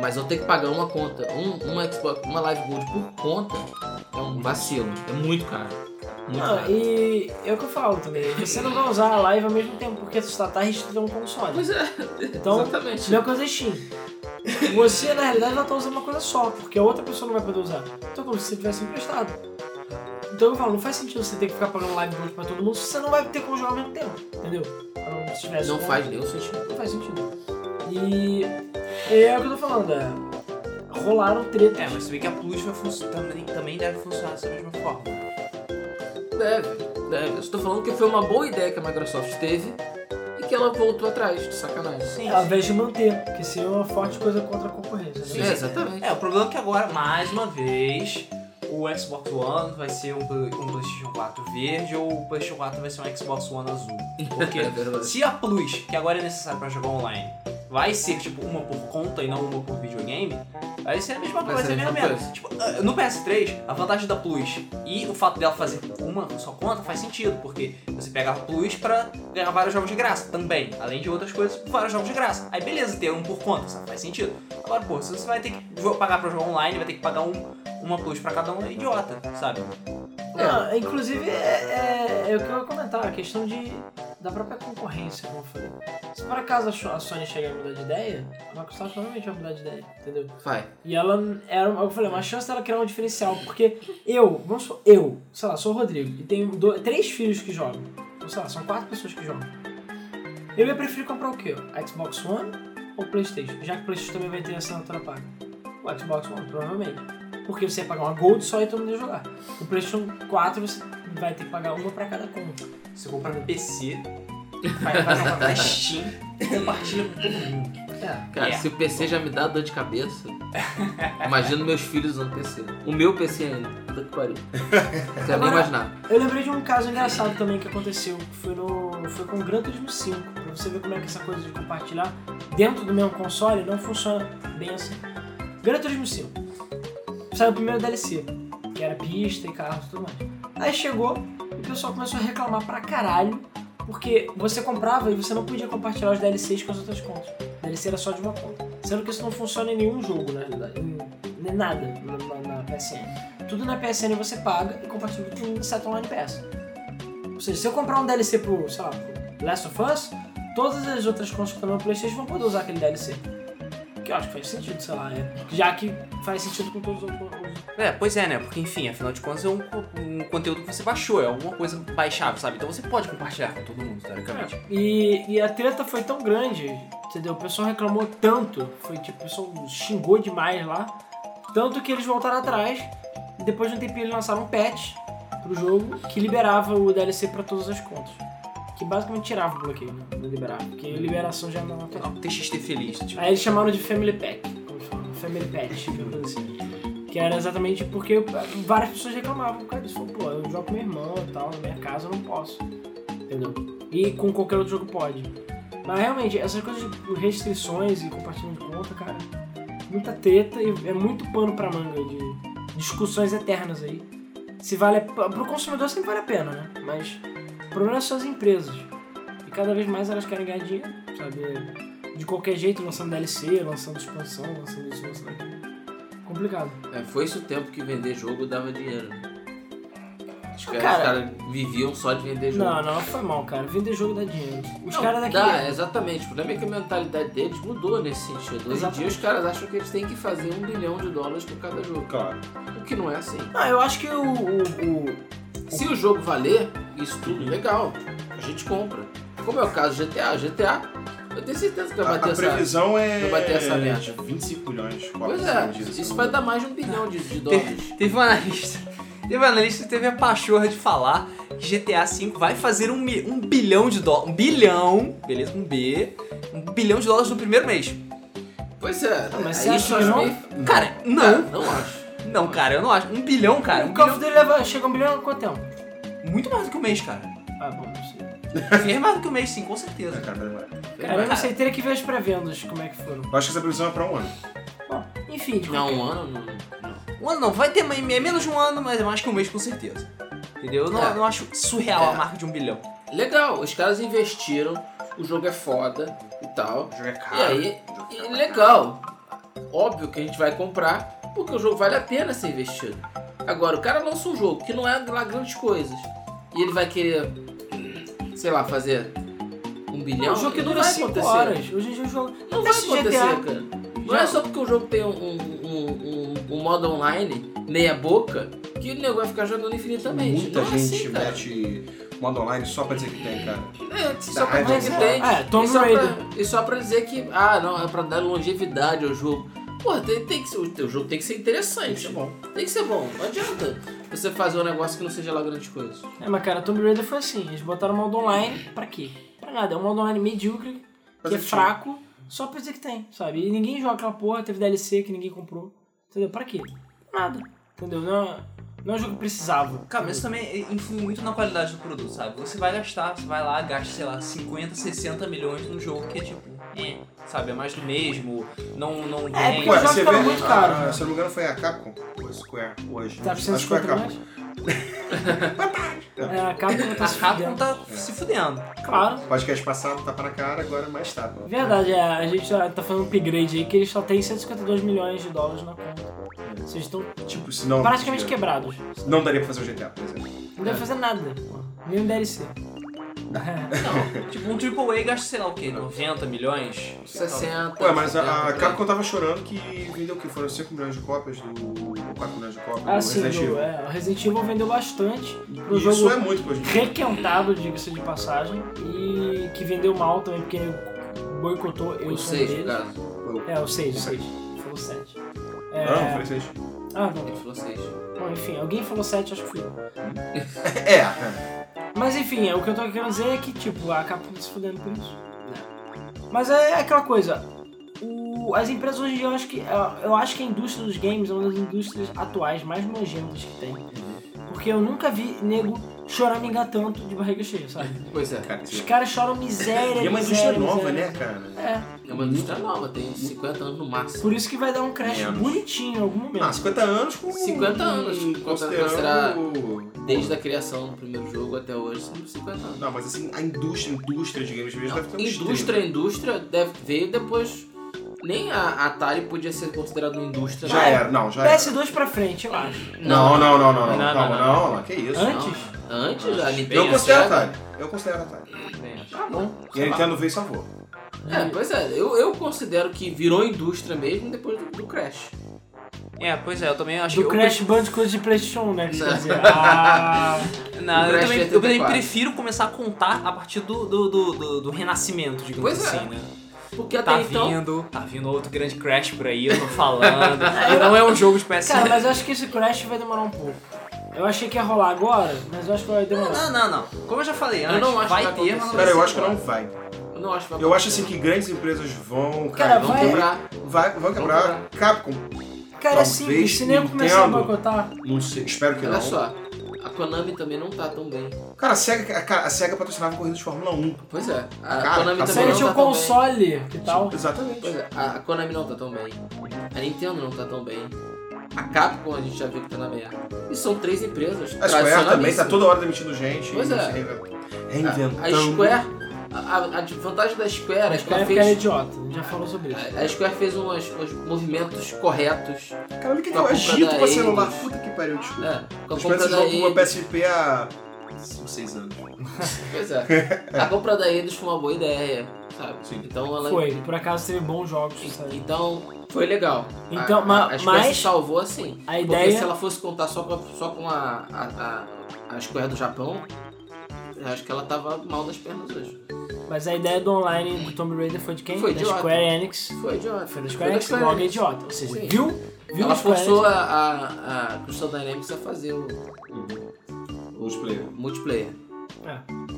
Mas eu ter que pagar uma conta, um, uma Xbox, uma Live Gold por conta, é um vacilo. É muito caro. Muito Ah, caro. e é o que eu falo também. Você não vai usar a live ao mesmo tempo, porque você tá restrito a um console. Pois é, Então, exatamente. Mesma coisa é Steam. Você, na realidade, vai estar usando uma coisa só, porque a outra pessoa não vai poder usar. Então, como se você tivesse emprestado. Então, eu falo, não faz sentido você ter que ficar pagando live gold pra todo mundo se você não vai ter como jogar ao mesmo tempo, entendeu? Se tivesse Não como- faz nenhum sentido. Não faz sentido. E é o que eu tô falando, é. Rolaram tretas. É, mas você vê que a plus também, também deve funcionar dessa mesma forma. Deve, deve. Eu estou falando que foi uma boa ideia que a Microsoft teve que ela voltou atrás, de sacanagem. Sim, Ao invés de manter, porque seria uma forte coisa contra a concorrência. Sim, Né? É, sim. exatamente. É, o problema é que agora, mais uma vez, o Xbox One vai ser um, um PlayStation 4 verde ou o PlayStation 4 vai ser um Xbox One azul. Porque É se a Plus, que agora é necessário pra jogar online, vai ser tipo uma por conta e não uma por videogame, vai ser a mesma coisa, ser a a mesma mesma merda. Tipo, ah, no PS3, a vantagem da Plus e o fato dela fazer uma só conta faz sentido, porque você pega a Plus pra ganhar vários jogos de graça também, além de outras coisas, vários jogos de graça. Aí beleza, ter um por conta, sabe? Faz sentido. Agora, pô, se você vai ter que pagar pra jogar online, vai ter que pagar um, uma Plus pra cada um, é idiota, sabe? Não, inclusive, é, é, é o que eu ia comentar, a questão de, da própria concorrência, como eu falei. Se por acaso a a Sony chegar a mudar de ideia, a Microsoft provavelmente vai mudar de ideia, entendeu? Vai. E ela era, eu falei, uma chance dela criar um diferencial, porque eu, vamos supor, eu, sei lá, sou o Rodrigo, e tenho do- três filhos que jogam, ou sei lá, são quatro pessoas que jogam. Eu ia preferir comprar o quê? Xbox One ou Playstation? Já que o Playstation também vai ter assinatura paga. O Xbox One, provavelmente. Porque você ia pagar uma Gold só e todo mundo ia jogar. O Playstation 4 você vai ter que pagar uma pra cada conta. Você compra no PC, uma conta na Steam e compartilha com todo mundo. É. Cara, É. se o PC já me dá dor de cabeça, imagina meus filhos usando PC. O meu PC ainda. Puta que pariu. Não quero nem imaginar. Eu lembrei de um caso engraçado também que aconteceu, que foi, no, foi com o Gran Turismo 5, pra você ver como é que essa coisa de compartilhar dentro do mesmo console não funciona bem assim. Gran Turismo 5, saiu o primeiro DLC, que era pista e carros e tudo mais. Aí chegou e o pessoal começou a reclamar pra caralho Porque você comprava e você não podia compartilhar os DLCs com as outras contas. DLC era só de uma conta. Sendo que isso não funciona em nenhum jogo. Em, nem nada na, na- na PSN. Tudo na PSN você paga e compartilha com o Set Online Pass. Ou seja, se eu comprar um DLC pro, sei lá, pro Last of Us, todas as outras contas que estão no Playstation vão poder usar aquele DLC. Que eu acho que faz sentido, sei lá, é, já que faz sentido com todos os outros. É, pois é, né? Porque, enfim, afinal de contas é um, um conteúdo que você baixou, é alguma coisa baixável, sabe? Então você pode compartilhar com todo mundo, teoricamente. E, e a treta foi tão grande, entendeu? O pessoal reclamou tanto, foi tipo, o pessoal xingou demais lá, tanto que eles voltaram atrás e depois de um tempinho eles lançaram um patch pro jogo que liberava o DLC pra todas as contas. Que basicamente tirava o bloqueio, né? Não liberava, porque a liberação já não é natural. TXT feliz, tipo. Aí eles chamaram de Family Pack, como falam, Family Patch, assim. Que era exatamente porque várias pessoas reclamavam, cara, isso pô, eu jogo com meu irmão e tal, na minha casa eu não posso. Entendeu? E com qualquer outro jogo pode. Mas realmente, essas coisas de restrições e compartilhamento de conta, cara, muita treta e é muito pano pra manga de discussões eternas aí. Se vale. a- Pro consumidor sempre vale a pena, né? Mas o problema são as empresas. E cada vez mais elas querem ganhar dinheiro, sabe? De qualquer jeito, lançando DLC, lançando expansão, lançando isso, lançando aquilo. Complicado. É, foi esse o tempo que vender jogo dava dinheiro. né? Os caras, Cara- viviam só de vender jogo. Não, não, foi mal, cara. Vender jogo dá dinheiro. Os caras daqui. Dá, exatamente. O problema é que a mentalidade deles mudou nesse sentido. Hoje em dia os caras acham que eles têm que fazer um bilhão de dólares por cada jogo. Claro. O que não é assim. Ah, eu acho que o. o, o- Se o jogo valer, isso tudo legal. A gente compra. Como é o caso do GTA. GTA, eu tenho certeza que A, vai bater a essa. previsão é vai bater essa meta. de 25 milhões de Pois é, isso vai dar mais de um bilhão de, de dólares. Teve um analista. Teve um analista que teve a pachorra de falar que GTA V vai fazer um, um bilhão de dólares. Um bilhão, beleza? Um B. Um bilhão de dólares no primeiro mês. Pois é, mas aí você acha não? meio- Cara, Não, não. não acho. Não, cara, eu não acho. Um bilhão, cara. Um o Call of bilhão, Duty leva, chega a um bilhão em quanto tempo? Muito mais do que um mês, cara. Ah, bom, não sei. Fez mais do que um mês, sim, com É, certeza. cara, vai demorar. Cara, eu não sei, teria que ver as pré-vendas, como é que foram. Eu acho que essa previsão é pra um ano. Bom, enfim, de Não, qualquer- um ano não. não. Um ano não, vai ter mais- é menos de um ano, mas é mais que um mês com certeza. Entendeu? Eu não, É. não acho surreal É. a marca de um bilhão. Legal, os caras investiram, o jogo é foda e tal. O jogo é E caro. aí, e legal. Óbvio que a gente vai comprar, porque o jogo vale a pena ser investido. Agora, o cara lança um jogo que não é lá grandes coisas. E ele vai querer, sei lá, fazer um bilhão. Não, o jogo que não dura vai 5 acontecer. horas. Hoje em dia o jogo. Não vai acontecer, GTA. cara. Não é só porque o jogo tem um, um, um, um modo online, meia boca, que o nego vai ficar jogando infinitamente. Muita não é gente assim, cara. mete modo online só pra dizer que tem, cara. É, só pra dizer que tem. É, Tomb só Raider. e só pra dizer que, ah, não, é pra dar longevidade ao jogo. Porra, tem, tem que ser, o teu jogo tem que ser interessante. Isso é bom. Tem que ser bom. Não adianta você fazer um negócio que não seja lá grandes coisas. É, mas cara, Tomb Raider foi assim. Eles botaram modo online pra quê? Pra nada. É um modo online medíocre, que é fraco, só pra dizer que tem, sabe? E ninguém joga aquela porra, teve DLC que ninguém comprou. Entendeu? Pra quê? Nada. Entendeu? Não é, não é um jogo que precisava. Cara, mas isso também influi muito na qualidade do produto, sabe? Você vai gastar, você vai lá, gasta, sei lá, 50, 60 milhões num jogo que é tipo, é, sabe? É mais do mesmo, não, não É, porque os jogos ficaram muito caros, ah, né? se eu não me engano foi a Capcom, ou a Square, hoje. Tá por Acho que foi a 150 Capcom. É, a Capcom tá A se Capcom fudendo. tá se fudendo. Claro. Podcast passado, tapa na cara, agora mais tapa. Verdade, é, a gente já tá fazendo um upgrade aí que eles só tem 152 milhões de dólares na conta. Vocês estão Tipo, se não... praticamente quebrados. Não daria pra fazer o GTA, por exemplo. Não deve fazer nada. Nem um DLC. Não, tipo, um AAA gasta, sei lá o quê, 90 milhões? 60. Ué, mas a, 70, a. Capcom tava chorando que vendeu o que? Foram 5 milhões de cópias do... ou 4 milhões de cópias Ah, do sim, Resident Evil. é, o Resident Evil vendeu bastante. Pro isso jogo é muito pra gente. requentado, diga-se de passagem. E que vendeu mal também, porque boicotou eu O sou um 6, no. É, o 6, o 6. Falou 7. É... Ah, não, foi 6. Ah, não. Ele falou 6. Bom, enfim, alguém falou 7, acho que fui eu. É, é. Mas enfim, é, o que eu tô querendo dizer é que, tipo, a Capcom tá se fudendo por isso. Mas é aquela coisa. O, as empresas hoje em dia, eu acho, que, eu acho que a indústria dos games é uma das indústrias atuais mais nojentas que tem. Porque eu nunca vi nego choramingar tanto de barriga cheia, sabe? Pois é. Cara, Os caras choram miséria, e é uma miséria, indústria nova, miséria. né, cara? É, É uma indústria nova, tem 50 anos no máximo. por isso que vai dar um crash Menos. bonitinho em algum momento. Ah, 50 anos com. 50 anos, considerando. Desde a criação do primeiro jogo até hoje, são 50 anos. Não, mas assim, a indústria, indústria de games mesmo deve ter uns Indústria, indústria deve veio depois. Nem a Atari podia ser considerada uma indústria. 30. Já era, não, já era. PS2 pra frente, eu acho. Não, não, não, não, não, Não, não, calma, não, não, não, que isso. Antes? Antes, a Nintendo. Eu considero Sega- Atari. Eu considero Atari. Tá bom. E a Nintendo veio e salvou. É, pois é, eu, eu considero que virou indústria mesmo depois do, do Crash. É, pois é, eu também acho Do que. eu Crash Bandicoot de Playstation 1, né? Que dizer. Ah, Não, O eu também, é eu também 84. prefiro começar a contar a partir do, do, do, do- do renascimento, digamos Pois é. assim, né? Porque até Tá então. vindo, tá vindo outro grande Crash por aí, eu tô falando. não é um jogo de PS1. cara, mas eu acho que esse Crash vai demorar um pouco. Eu achei que ia rolar agora, mas eu acho que vai demorar. Não, não, não. Como eu já falei Eu antes, não acho vai que vai ter, mas Cara, eu acho que não vai. Eu não acho que vai Eu acho assim que grandes empresas vão, Cara, cara, Vão vai- quebrar. vai, vão quebrar. Capcom, Cara, é talvez simples, se nem começar a boicotar. não sei, espero que Olha não. só, a Konami também não tá tão bem. Cara, a SEGA, cara, a SEGA patrocinava corridas de Fórmula 1. Pois é, a Cara, Konami tá também não tinha tá o tão bem. console, que tal? Exatamente. Pois é, a a Konami não tá tão bem. A Nintendo não tá tão bem. A Capcom a gente já viu que tá na merda. E são três empresas A Square também tá toda hora demitindo gente. Pois é. reinventando. A Square, a, a- a vantagem da Square é ela ficar fez... idiota, a já falou sobre isso. A a Square fez umas- uns movimentos corretos. Cara, olha o que, que a eu agito com o celular. Puta que pariu, desculpa. É, com a compra da uma. PSP há 5, 6 anos. Pois é. A compra da Eidos foi uma boa ideia, sabe? Sim. Então ela... Foi, por acaso teve bons jogos. sabe? Então, foi legal. Então, a, ma- a, a Square mas se salvou assim. a Porque ideia- se ela fosse contar só com a, só com a, a, a, a Square do Japão, eu acho que ela tava mal das pernas hoje. Mas a ideia do online do Tomb Raider foi de quem? Foi da idiota. Square Enix. Foi idiota. Foi da Square Enix, logo é idiota. Ou seja, Sim. viu? Viu Ela a Square forçou Enix? a, a, a Crystal Dynamics a fazer o, o Multiplayer. multiplayer. É.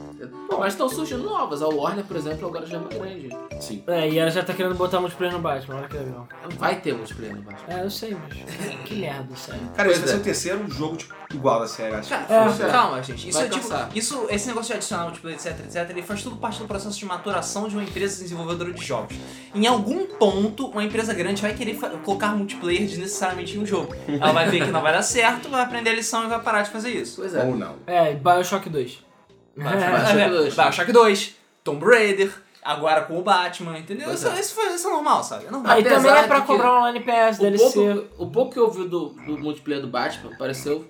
Mas estão surgindo novas. A Warner, por exemplo, agora já é uma grande. Sim. É, e ela já tá querendo botar multiplayer no Batman, olha que legal. Vai ter multiplayer no Batman. É, eu sei, mas que merda, sério. Cara, esse vai ser é. o terceiro jogo tipo, igual da série, acho. Cara, É. calma, calma, gente. Isso Vai é tipo. cansar. Isso, esse negócio de adicionar multiplayer, etc, etc, ele faz tudo parte do processo de maturação de uma empresa desenvolvedora de jogos. Em algum ponto, uma empresa grande vai querer colocar multiplayer desnecessariamente em um jogo. Ela vai ver que não vai dar certo, vai aprender a lição e vai parar de fazer isso. Pois é. Ou não. É, Bioshock 2. Bioshock É, 2. Bioshock 2, Tomb Raider, agora com o Batman, entendeu? Isso, é. isso, foi- isso é normal, sabe? É normal. Aí Apesar também é pra cobrar online PS, O DLC. pouco, o pouco que eu vi do, do multiplayer do Batman pareceu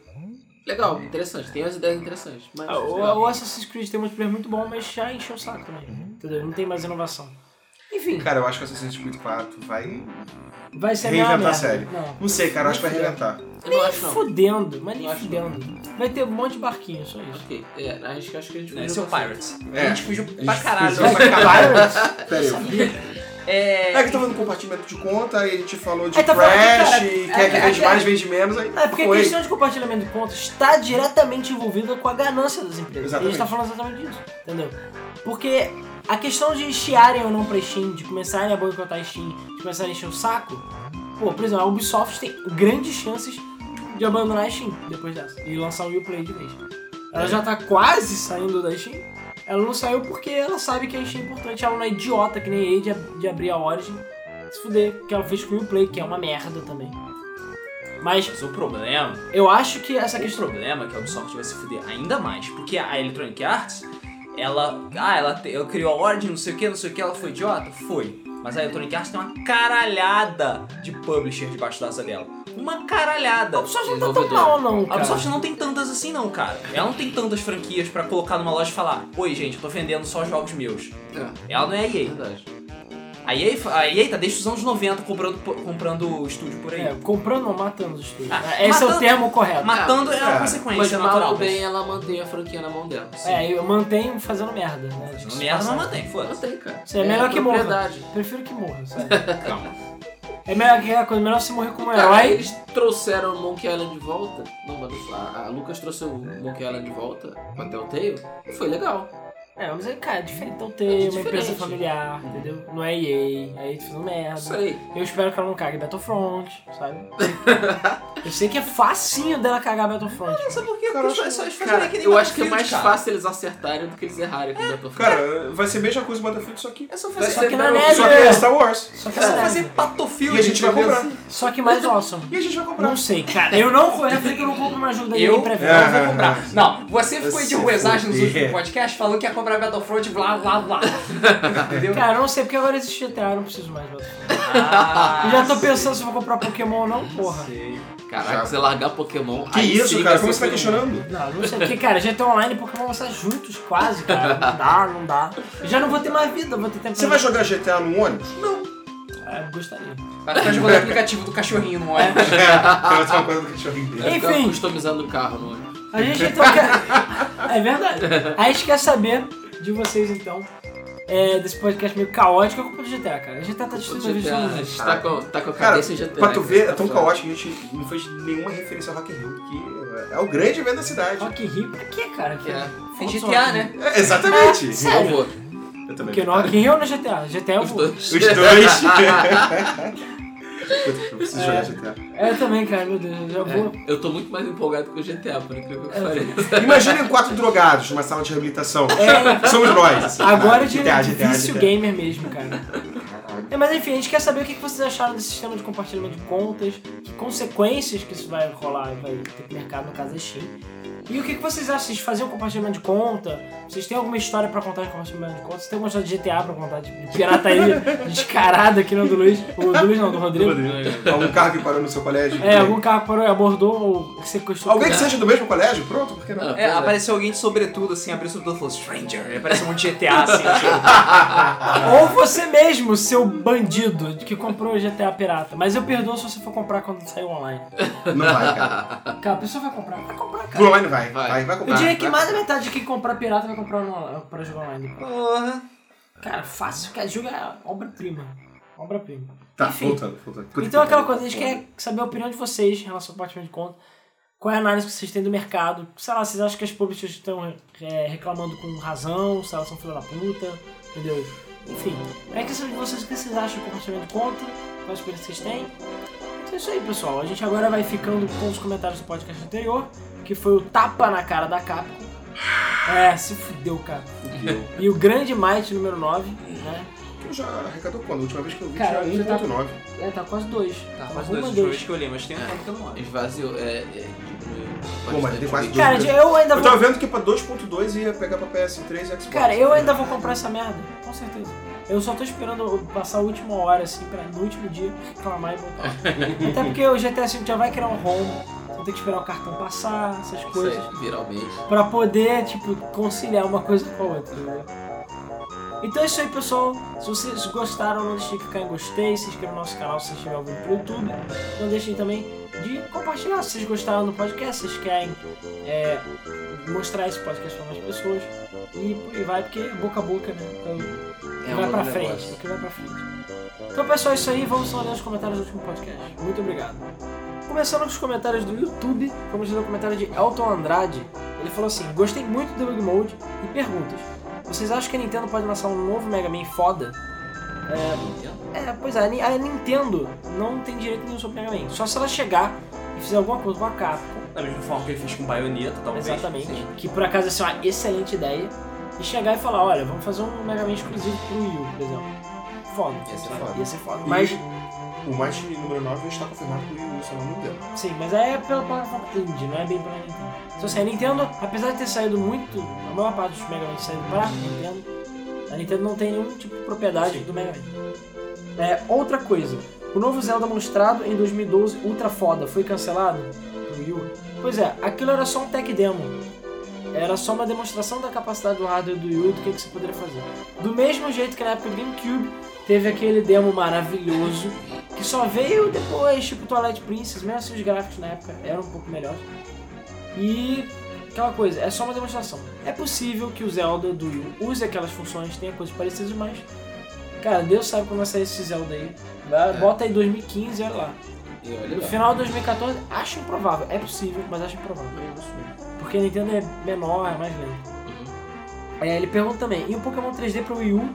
legal, interessante. Tem umas ideias interessantes. Mas, Ah, O, o Assassin's Creed tem multiplayer muito bom, mas já encheu o saco também. Entendeu? Não tem mais inovação. Enfim, Cara, eu acho que Assassin's Creed 4 vai vai ser a reinventar a merda. série. Não. Não sei, cara, eu acho que vai reinventar. eu não acho não. Fudendo, mas nem fudendo. Vai ter um monte de barquinho, só isso. Ok, é, acho, que- acho que a gente Esse é o. Pirates. É. A gente fugiu A pra caralho. fugiu pra caralho. Pera aí. É. É que tava no compartimento de conta, aí a gente falou de tá falando que, Crash, cara, e é- quer que é- vende é- mais, vende menos, aí É, porque a foi. questão de compartilhamento de contas está diretamente envolvida com a ganância das empresas. E a gente Exatamente. tá falando exatamente disso, entendeu? Porque a questão de chiarem ou não pra Steam, de começarem a boicotar a Steam, de começarem a encher o saco, pô, por exemplo, a Ubisoft tem grandes chances de abandonar a Steam depois dessa e lançar o Uplay de vez. Ela já tá quase saindo da Steam. Ela não saiu porque ela sabe que a Steam é importante. Ela não é idiota que nem a de, de abrir a Origin. Se fuder, que ela fez com o Uplay, que é uma merda também. Mas Mas o problema eu acho que essa O questão. problema é que a Ubisoft vai se fuder ainda mais, porque a Electronic Arts, ela. Ah, ela, te- ela criou a Origin, não sei o que, não sei o que, ela foi idiota? Foi. Mas a Electronic Arts tem uma caralhada de publisher debaixo da asa dela. Uma caralhada. A Ubisoft não tá tão Desenvolvedor. mal, não, A cara. Ubisoft não tem tantas assim não, cara. Ela não tem tantas franquias pra colocar numa loja e falar Oi, gente, eu tô vendendo só jogos meus. É, Ela não é a EA. verdade. A EA, fa- a EA tá desde os anos 90 comprando, comprando estúdio por aí. É, comprando ou matando os estúdios. Ah, Esse é matando- o termo correto. Matando é uma É. consequência Mas natural. mal ou bem ela mantém a franquia na mão dela. É, eu mantenho fazendo merda, né? Merda não mantém, foda-se. Mantém, cara. Isso é melhor que morra. Prefiro que morra, sério. Calma. É melhor que a coisa, melhor você morrer como um Cara, herói. eles trouxeram o Monkey Island de volta. Não, mas a, a Lucas trouxe o Monkey Island de volta com a Telltale. E foi legal. É, mas aí, cara, é diferente então ter É uma empresa familiar, entendeu? Não é EA, aí tu fazendo merda. Isso aí. Eu espero que ela não cague Battlefront, sabe? Eu sei que é facinho dela cagar Battlefront. Sabe por quê? Cara, eu é só acho- eles fazerem Cara, que nem eu acho que é mais cara. fácil eles acertarem do que eles errarem com o Battlefield. Cara, vai ser a mesma coisa o Battlefield, só que. É só Vai fazer, Só que na neve, Só que é Star Wars. Só que, é só é fazer E Battlefield. a gente vai entendeu? comprar. só que mais awesome. E a gente vai comprar. Não sei, cara. Eu não eu falei que eu não compro uma ajuda aí Eu pra ver. não É. vou comprar. Não, você ficou de Se ruezagem nos últimos podcasts falando que ia comprar Battlefront, blá blá blá. Entendeu? Cara, eu não sei porque agora existe GTA, eu não preciso mais de Battlefront. Ah, Eu já tô pensando se eu vou comprar Pokémon ou não, porra. Sei. Caraca, você largar Pokémon. Que aí isso, sim cara? Como você tá questionando? Não, não sei. Porque, cara, GTA Online e Pokémon vão estar juntos quase, cara. Não dá, não dá. Eu já não vou ter mais vida, vou ter tempo Você vai jogar GTA no ônibus? É, gostaria. Vai ficar jogando o aplicativo do cachorrinho, não é? É, vai ser uma coisa do cachorrinho dele. Enfim. customizando o carro no ônibus. A gente então quer. É verdade. A gente quer saber de vocês então. É, desse podcast meio caótico, é culpa do GTA, cara. A GTA tá O destruindo a GTA, a gente tá com, tá com a Cara, cabeça em GTA. pra tu ver, é tão Tá caótico que a gente não fez nenhuma referência ao Rock in Rio, que é o grande evento da cidade. Rock in Rio, pra quê, cara? Que É. É GTA, né? É, exatamente. Por Sério? Eu também. Porque no Rock in Rio ou no GTA? GTA eu os vou. dois. Os dois. Eu preciso É. jogar GTA. É, eu também, cara, meu Deus, eu já vou. É, eu tô muito mais empolgado com o GTA, por incrível que É. pareça. Imaginem quatro drogados numa sala de reabilitação. É, Somos nós. assim. agora de GTA, de GTA, vício GTA. gamer mesmo, cara. É, mas enfim, a gente quer saber o que que vocês acharam desse sistema de compartilhamento de contas, que consequências que isso vai rolar, vai ter pro mercado, no caso da Steam. E o que que vocês acham? Vocês faziam compartilhamento de conta? Vocês têm alguma história pra contar de compartilhamento de conta? Vocês têm alguma história de GTA pra contar, de pirataria descarada aqui no do Luiz? O do Luiz não, do Rodrigo. Algum carro que parou no seu colégio. É, algum carro parou e abordou ou sequestrou. Alguém que seja do mesmo colégio? Pronto, por que não? Ah, É, é. apareceu alguém de sobretudo, assim, abriu o sobretudo e falou Stranger. Aí apareceu um monte de GTA, assim. tipo, Ou você mesmo, seu bandido, que comprou o GTA pirata. Mas eu perdoo se você for comprar quando sair online. Não vai, cara. Cara, a pessoa vai comprar, vai comprar, cara. online vai. Vai. Vai, vai Eu comprar. diria que mais da metade de quem comprar pirata vai comprar no, pra jogar online. Porra. Cara, fácil, cara, jogo é obra-prima. Obra-prima. Tá, Enfim. voltando, voltando. Então que aquela coisa, a gente quer saber a opinião de vocês em relação ao compartilhamento de conta. Qual é a análise que vocês têm do mercado? Sei lá, vocês acham que as publishers estão é, reclamando com razão, se elas são filha da puta, entendeu? Enfim, é questão de vocês o que vocês acham do compartilhamento de conta, qual a experiência que vocês têm. Então é isso aí, pessoal. A gente agora vai ficando com os comentários do podcast anterior, que foi o tapa na cara da Capcom. É, se fudeu, cara. Fudeu. E o grande Might número 9, né? Tu já arrecadou quando? A última vez que eu vi Cara, tinha já tá- 1.9. É, tá quase dois. Tá, Tá uma dois dois. dois que eu li, mas tem um tempo que eu não olho. Esvaziou, é, é, diminuiu. Pô, mas tem quase bastante. Cara, dois. eu ainda Eu vou. tava vendo que pra 2.2 ia pegar pra PS3 e Xbox. Cara, eu ainda vou comprar essa merda, com certeza. Eu só tô esperando passar a última hora, assim, pra no último dia reclamar e voltar. Até porque o GTA V já vai criar um home, vou ter que esperar o cartão passar, essas Isso coisas. aí, viralmente. Pra poder, tipo, conciliar uma coisa com a outra, entendeu? Então é isso aí, pessoal. Se vocês gostaram, não deixem de clicar em gostei, se inscrevam no nosso canal se vocês estiverem ouvindo pro YouTube. Não deixem também de compartilhar se vocês gostaram do podcast, se vocês querem é, mostrar esse podcast pra mais pessoas. E aí vai, porque é boca a boca, né? Então, É vai pra frente, negócio. o que vai pra frente. Então, pessoal, é isso aí. Vamos só ler os comentários do último podcast. Muito obrigado. Começando com os comentários do YouTube, vamos ler o comentário de Elton Andrade. Ele falou assim: Gostei muito do Bug Mode e perguntas. Vocês acham que a Nintendo pode lançar um novo Mega Man foda? É, é, pois é, a Ni- a Nintendo não tem direito nenhum sobre Mega Man. Só se ela chegar e fizer alguma coisa com a Capcom, Da mesma forma que ele fez com Bayonetta, talvez. exatamente, Sim. que por acaso ia ser uma excelente ideia, e chegar e falar: Olha, vamos fazer um Mega Man exclusivo pro Wii U, por exemplo. Foda. Ia ser foda. Ia ser foda. Mas, O mais número 9 está confirmado pro Wii U, se eu não me engano. sim, mas é pela plataforma indie, não é bem pela Nintendo. Então, assim, a Nintendo, apesar de ter saído muito, a maior parte dos Mega Man saído pra Nintendo, a Nintendo não tem nenhum tipo de propriedade do Mega Man. É, outra coisa, o novo Zelda mostrado em 2012, Ultra Foda, foi cancelado no Wii U? Pois é, aquilo era só um tech demo. Era só uma demonstração da capacidade do hardware do Wii U do que, que você poderia fazer. Do mesmo jeito que na época do GameCube teve aquele demo maravilhoso que só veio depois, tipo Twilight Princess, mesmo assim os gráficos na época eram um pouco melhores. E aquela coisa, é só uma demonstração. É possível que o Zelda do Wii use aquelas funções, tenha coisas parecidas, mas. Cara, Deus sabe quando vai sair esse Zelda aí. Vai- É. Bota aí 2015 olha lá. E olha No lá. final de 2014, acho improvável. É possível, mas acho improvável. Porque a Nintendo é menor, é mais lenta. Uhum. É, ele pergunta também, e o Pokémon 3D pro Wii U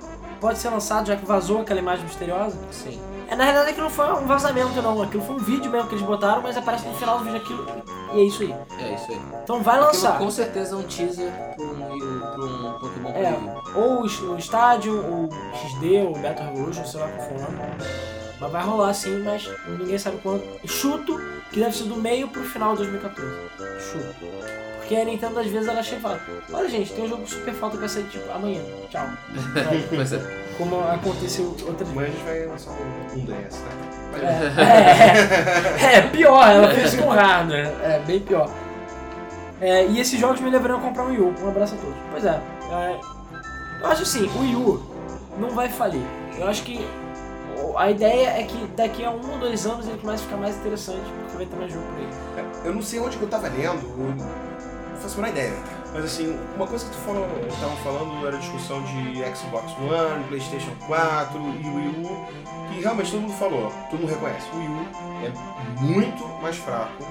pode ser lançado já que vazou aquela imagem misteriosa? Sim. É, na realidade aquilo não foi um vazamento não, aquilo foi um vídeo mesmo que eles botaram, mas aparece no final do vídeo aquilo e é isso aí. É isso aí. Então vai Aquilo lançar. com certeza é um teaser pra um, pra um Pokémon É, U. ou o, o Stadium, ou XD, ou Battle Revolution, sei lá qual for o nome. Mas vai rolar sim, mas ninguém sabe quando. Chuto que deve ser do meio pro final de 2014. Chuto. Porque a Nintendo às vezes ela chega e fala, olha gente, tem um jogo super falta que vai sair tipo amanhã. Tchau. É. Como aconteceu outras vezes. Amanhã a gente vai lançar um, DS, lá. É, é, é, pior, ela fez com hardware. É, bem pior. É, e esses jogos me levariam a comprar um Wii U. Um abraço a todos. Pois é, é, eu acho assim, o Wii U não vai falir. Eu acho que a ideia é que daqui a um ou dois anos ele comece a ficar mais interessante, porque vai ter mais jogo por aí. Eu não sei onde que eu tava lendo, eu não faço a menor ideia. Mas assim, uma coisa que tu falou, estavam falando era a discussão de Xbox One, Playstation 4 e Wii U, que realmente todo mundo falou, todo mundo reconhece. O Wii U é muito mais fraco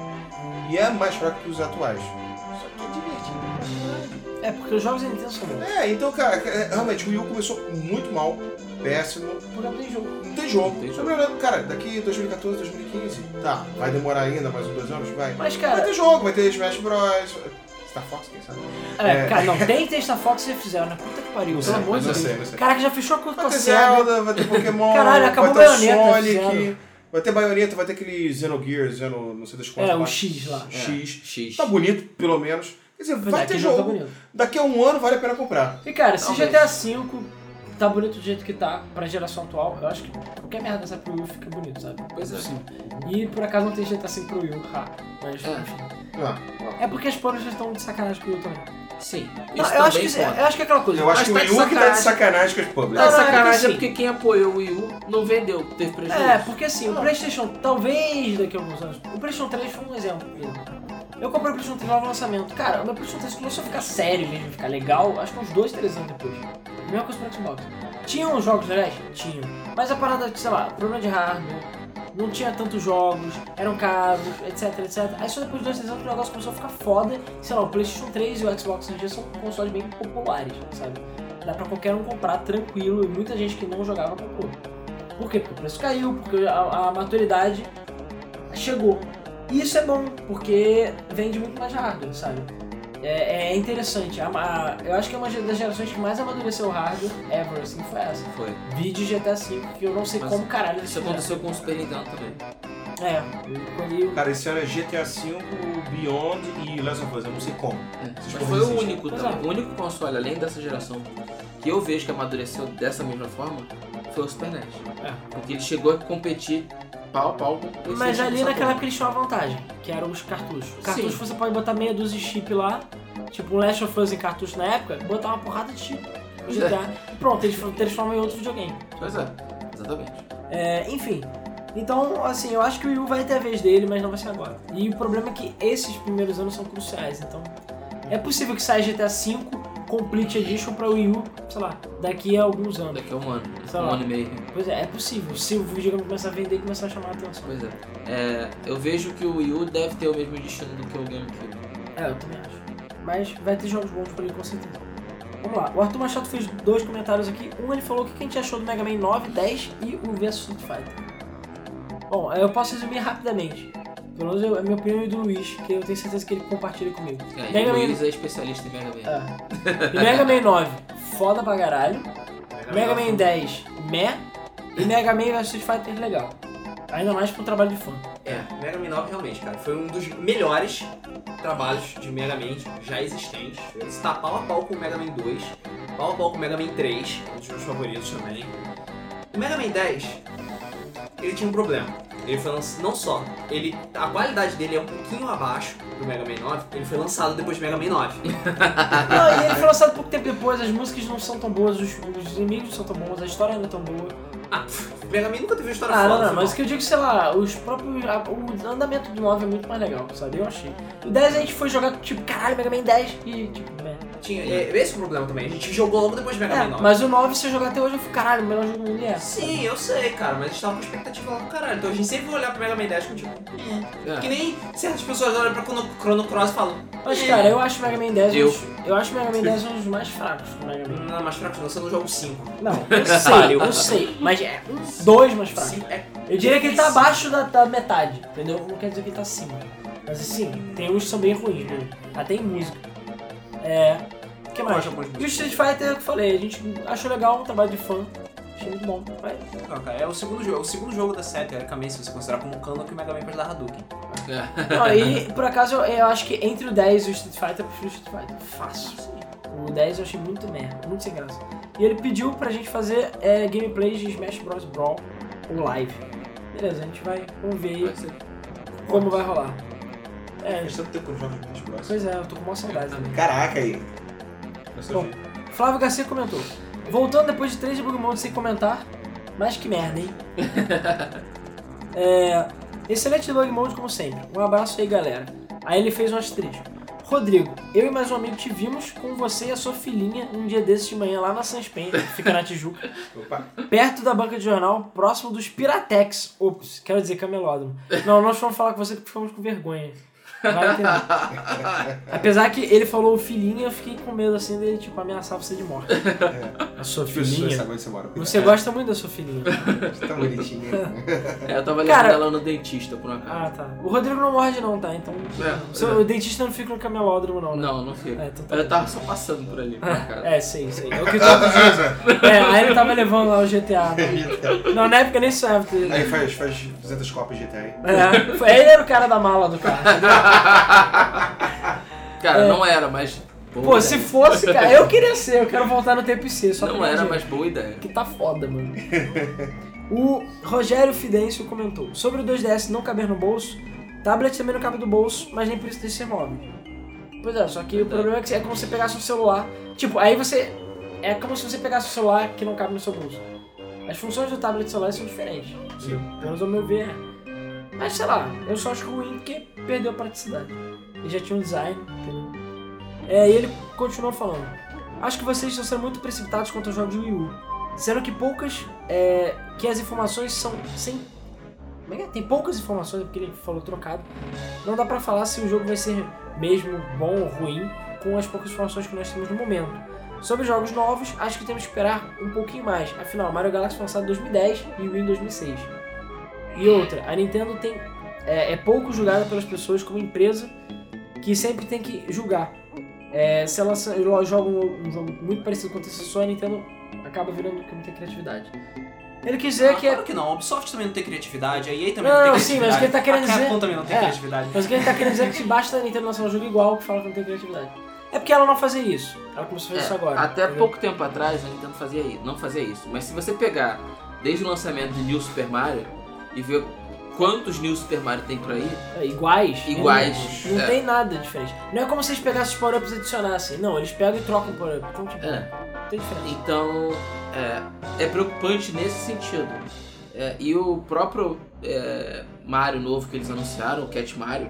e é mais fraco que os atuais. Só que é divertido. É, porque os jogos da Nintendo são bons. É, então, cara, é, realmente o Wii U começou muito mal, péssimo, Porque não tem jogo. não tem jogo. Tem Tô jogo. cara, daqui 2014, 2015, tá, vai demorar ainda mais uns dois anos? Vai. Mas, Vai cara, ter jogo, vai ter Smash Bros. Star Fox, quem sabe? é, É. cara, não, tem Testa Fox se fizeram, né? Puta que pariu, Não pelo amor de Deus. Caraca, já fechou a conta com Vai a ter Zelda. Vai ter Pokémon, Caralho, acabou vai ter o Bayonetta, Sonic, vai ter Bayonetta, vai ter aquele Xenogear, Xeno, não sei das quantas. É, o. X lá. X. X. Tá bonito, pelo menos. Quer dizer, Pois vai é, ter jogo tá. Daqui a um ano vale a pena comprar. E cara, se Talvez. GTA V tá bonito do jeito que tá pra geração atual, eu acho que qualquer merda dessa pro Wii fica bonito, sabe? Pois é. Sim. E por acaso não tem GTA V pro Wii U, ha. Mas É. enfim. Ah. É porque as publishers estão de sacanagem com o Wii U também. Sim. Não, eu, acho que, conta. eu acho que é aquela coisa. Eu acho que o tá Wii de U que tá de sacanagem. com as publishers. Tá Não, não, é sacanagem é assim- porque quem apoiou o Wii U não vendeu, teve prejuízo. É, porque assim, o Playstation, talvez daqui a alguns anos, o Playstation 3 foi um exemplo. Eu comprei o Playstation 3 lá no lançamento. Cara, o meu Playstation 3 começou a ficar sério mesmo, ficar legal, acho que uns 2, 3 anos depois. Mesma coisa pro Xbox. Tinham jogos legais? Tinham. Mas a parada, sei lá, problema de hardware, não tinha tantos jogos, eram caros, etc, etc. Aí só depois de 2, 3 anos o negócio começou a ficar foda. Sei lá, o Playstation 3 e o Xbox hoje são consoles bem populares, sabe? Dá pra qualquer um comprar tranquilo e muita gente que não jogava comprou. Por quê? Porque o preço caiu, porque a, a maturidade chegou. E isso é bom, porque vende muito mais hardware, sabe? É, é interessante. A- a- eu acho que é uma das gerações que mais amadureceu o hardware ever, assim, foi essa. Foi. Vídeo GTA V, que eu não sei Mas como caralho Isso fizeram. aconteceu com o Super Nintendo também. É, eu-. Cara, esse ano é GTA V, Beyond e Last of Us, eu não sei como. Mas porra foi o único também. é. O único console, além dessa geração, que eu vejo que amadureceu dessa mesma forma, foi o Super NES. É. Porque ele chegou a competir pau a pau Mas ali naquela época eles tinham uma vantagem, que eram os cartuchos. O cartucho Sim. você pode botar meia dúzia de chip lá, tipo um Last of Us em cartucho na época, botar uma porrada de chip. Pois é. E pronto, eles transformam em outro videogame. Pois é, exatamente. É, enfim. Então, assim, eu acho que o Wii U vai ter a vez dele, mas não vai ser agora. E o problema é que esses primeiros anos são cruciais, então. É possível que saia GTA V Complete Edition pra Wii U, sei lá, daqui a alguns anos. Daqui a um ano, Sei um lá. ano e meio. Pois é, é possível. Se o videogame começar a vender e começar a chamar a atenção. Pois é. É, Eu vejo que o Wii U deve ter o mesmo destino do que o GameCube. É, eu também acho. Mas vai ter jogos bons por ele, com certeza. Vamos lá, o Arthur Machado fez dois comentários aqui. Um ele falou o que a gente achou do Mega Man 9, 10 e o vs Street Fighter. Bom, eu posso resumir rapidamente. Pelo menos eu- é minha opinião e do Luiz, que eu tenho certeza que ele compartilha comigo. É, e Mega o Man- Luiz é especialista em Mega Man. É. E Mega Man 9, foda pra caralho. Mega Man 10, meh. E Mega Man vs Street Fighter, legal. Ainda mais com o trabalho de fã. É, Mega Man 9 realmente, cara, foi um dos melhores trabalhos de Mega Man já existentes. Ele está pau a pau com o Mega Man 2, pau a pau com o Mega Man 3, um dos meus favoritos também. O Mega Man 10, ele tinha um problema. Ele foi lançado, não só, ele, a qualidade dele é um pouquinho abaixo do Mega Man 9, ele foi lançado depois do Mega Man 9. Não, e ele foi lançado pouco tempo depois, as músicas não são tão boas, os, os inimigos não são tão bons, a história não é tão boa. Ah, pff, Mega Man nunca teve uma história Ah, foda. não, não, foi mas o que eu digo, sei lá, os próprios. a- o andamento do 9 é muito mais legal, sabe? Eu achei. O 10 a gente foi jogar, tipo, caralho, Mega Man 10 e, tipo, né? Tinha, é, esse é o problema também. A gente jogou logo depois de Mega É, Man 9. mas o 9, se eu jogar até hoje, eu fico, caralho, o melhor jogo do mundo é. Sim, eu sei, cara, mas a gente tava com expectativa lá do caralho. Então a gente sempre vai olhar pro Mega Man 10 com tipo. É. É. Que nem certas pessoas olham pra Chrono, Chrono Cross e falam. Mas, "É, cara, eu acho o Mega Man 10 um Eu- dos- eu acho o Mega Man 10 um dos mais fracos do Mega Man. Não, mais fraco não, você não joga o 5. Não, eu sei, eu sei, mas é um, dois mais fracos. Sim, é. Eu diria que ele tá abaixo da, da metade, entendeu? Não quer dizer que ele tá acima. Mas assim, tem uns que são bem ruins, né? até em música. É. O que mais? Gosto de alguns E o Street Fighter, que eu falei, a gente achou legal, um trabalho de fã. Achei muito bom. Vai. Não, cara, é o segundo jogo. O segundo jogo da série, teoricamente, se você considerar como canon, que o Mega Man pode dar Hadouken. É. Não, e por acaso eu, eu acho que entre o 10 e o Street Fighter, eu prefiro o Street Fighter. Fácil. O 10 eu achei muito merda, muito sem graça. E ele pediu pra gente fazer é, gameplays de Smash Bros. Brawl ou live. Beleza, a gente vai, vamos ver aí Vai como vai rolar. É, Faz tanto tempo que eu não jogo Smash Bros. pois é, eu tô com uma saudade também. Caraca aí. Bom, Flávio Garcia comentou. Voltando depois de três Bug Mode sem comentar, mas que merda, hein? é, excelente Bug Mode como sempre. Um abraço aí, galera. Aí ele fez um asterisco. Rodrigo, eu e mais um amigo te vimos com você e a sua filhinha um dia desses de manhã lá na Sunspen, que fica na Tijuca, Opa. perto da banca de jornal, próximo dos Piratex. Ops, quero dizer camelódromo. Não, nós fomos falar com você porque ficamos com vergonha. Vai entender. Apesar que ele falou filhinha, eu fiquei com medo assim dele, tipo, ameaçar você de morte. A sua filhinha. onde você mora. Você gosta muito da sua filhinha. Tá bonitinha. É, eu tava Cara- levando ela no dentista, por um acaso. Ah, tá. O Rodrigo não morde não, tá? Então. É. o seu- O dentista não fica no camelódromo, não, né? Não, não fica. É, então tá eu tava só passando por ali, por acaso. É, sei, sei. É o que todos dizem. É, aí ele tava levando lá o GTA. Né? Não, na época nem porque- Aí faz, faz 200 copas de GTA aí. É, ele era o cara da mala do carro? Cara, É. não era, mas. boa Pô, ideia. se fosse, cara, eu queria ser, eu quero voltar no tempo e ser, só Não era, ganhar mas boa ideia. Que tá foda, mano. o Rogério Fidêncio comentou: Sobre o 2DS não caber no bolso, tablet também não cabe no bolso, mas nem por isso deixa ser móvel. Pois é, só que o Verdade. problema é que é como se você pegasse um celular. Tipo, aí você. É como se você pegasse um celular que não cabe no seu bolso. As funções do tablet celular são diferentes. Sim. Pelo menos ao meu ver. é. Mas sei lá, eu só acho ruim porque perdeu a praticidade. E já tinha um design? É, e ele continuou falando. Acho que vocês estão sendo muito precipitados quanto aos jogos de Wii U. Sendo que poucas. É, que as informações são sem. Como é que é? Tem poucas informações, porque ele falou trocado. Não dá pra falar se o jogo vai ser mesmo bom ou ruim com as poucas informações que nós temos no momento. Sobre jogos novos, acho que temos que esperar um pouquinho mais. Afinal, Mario Galaxy foi lançado em 2010 e Wii em 2006. E outra, a Nintendo tem, é, é pouco julgada pelas pessoas como empresa que sempre tem que julgar. É, se ela joga um, um jogo muito parecido com o antecessor, a Nintendo acaba virando que não tem criatividade. Ele quis dizer Ah, que é claro que não. A Ubisoft também não tem criatividade, a EA também Não, não, tem não, sim, criatividade. mas o que ele tá querendo a Capcom dizer- também não tem é. criatividade. Mas o que ele tá querendo dizer é que basta a Nintendo lançar um jogo igual que fala que não tem criatividade. É porque ela não fazia isso. Ela começou a fazer É, isso agora. até entendeu? pouco tempo atrás a Nintendo fazia isso, não fazia isso. Mas se você pegar desde o lançamento de New Super Mario e ver quantos New Super Mario tem por aí, É, iguais. Iguais, Não, não é. tem nada diferente. Não é como se eles pegassem os power-ups e adicionassem. Não, eles pegam e trocam o power-up. Então, tipo, é, não tem diferença. Então, é, é preocupante nesse sentido. É, e o próprio é, Mario novo que eles anunciaram, o Cat Mario,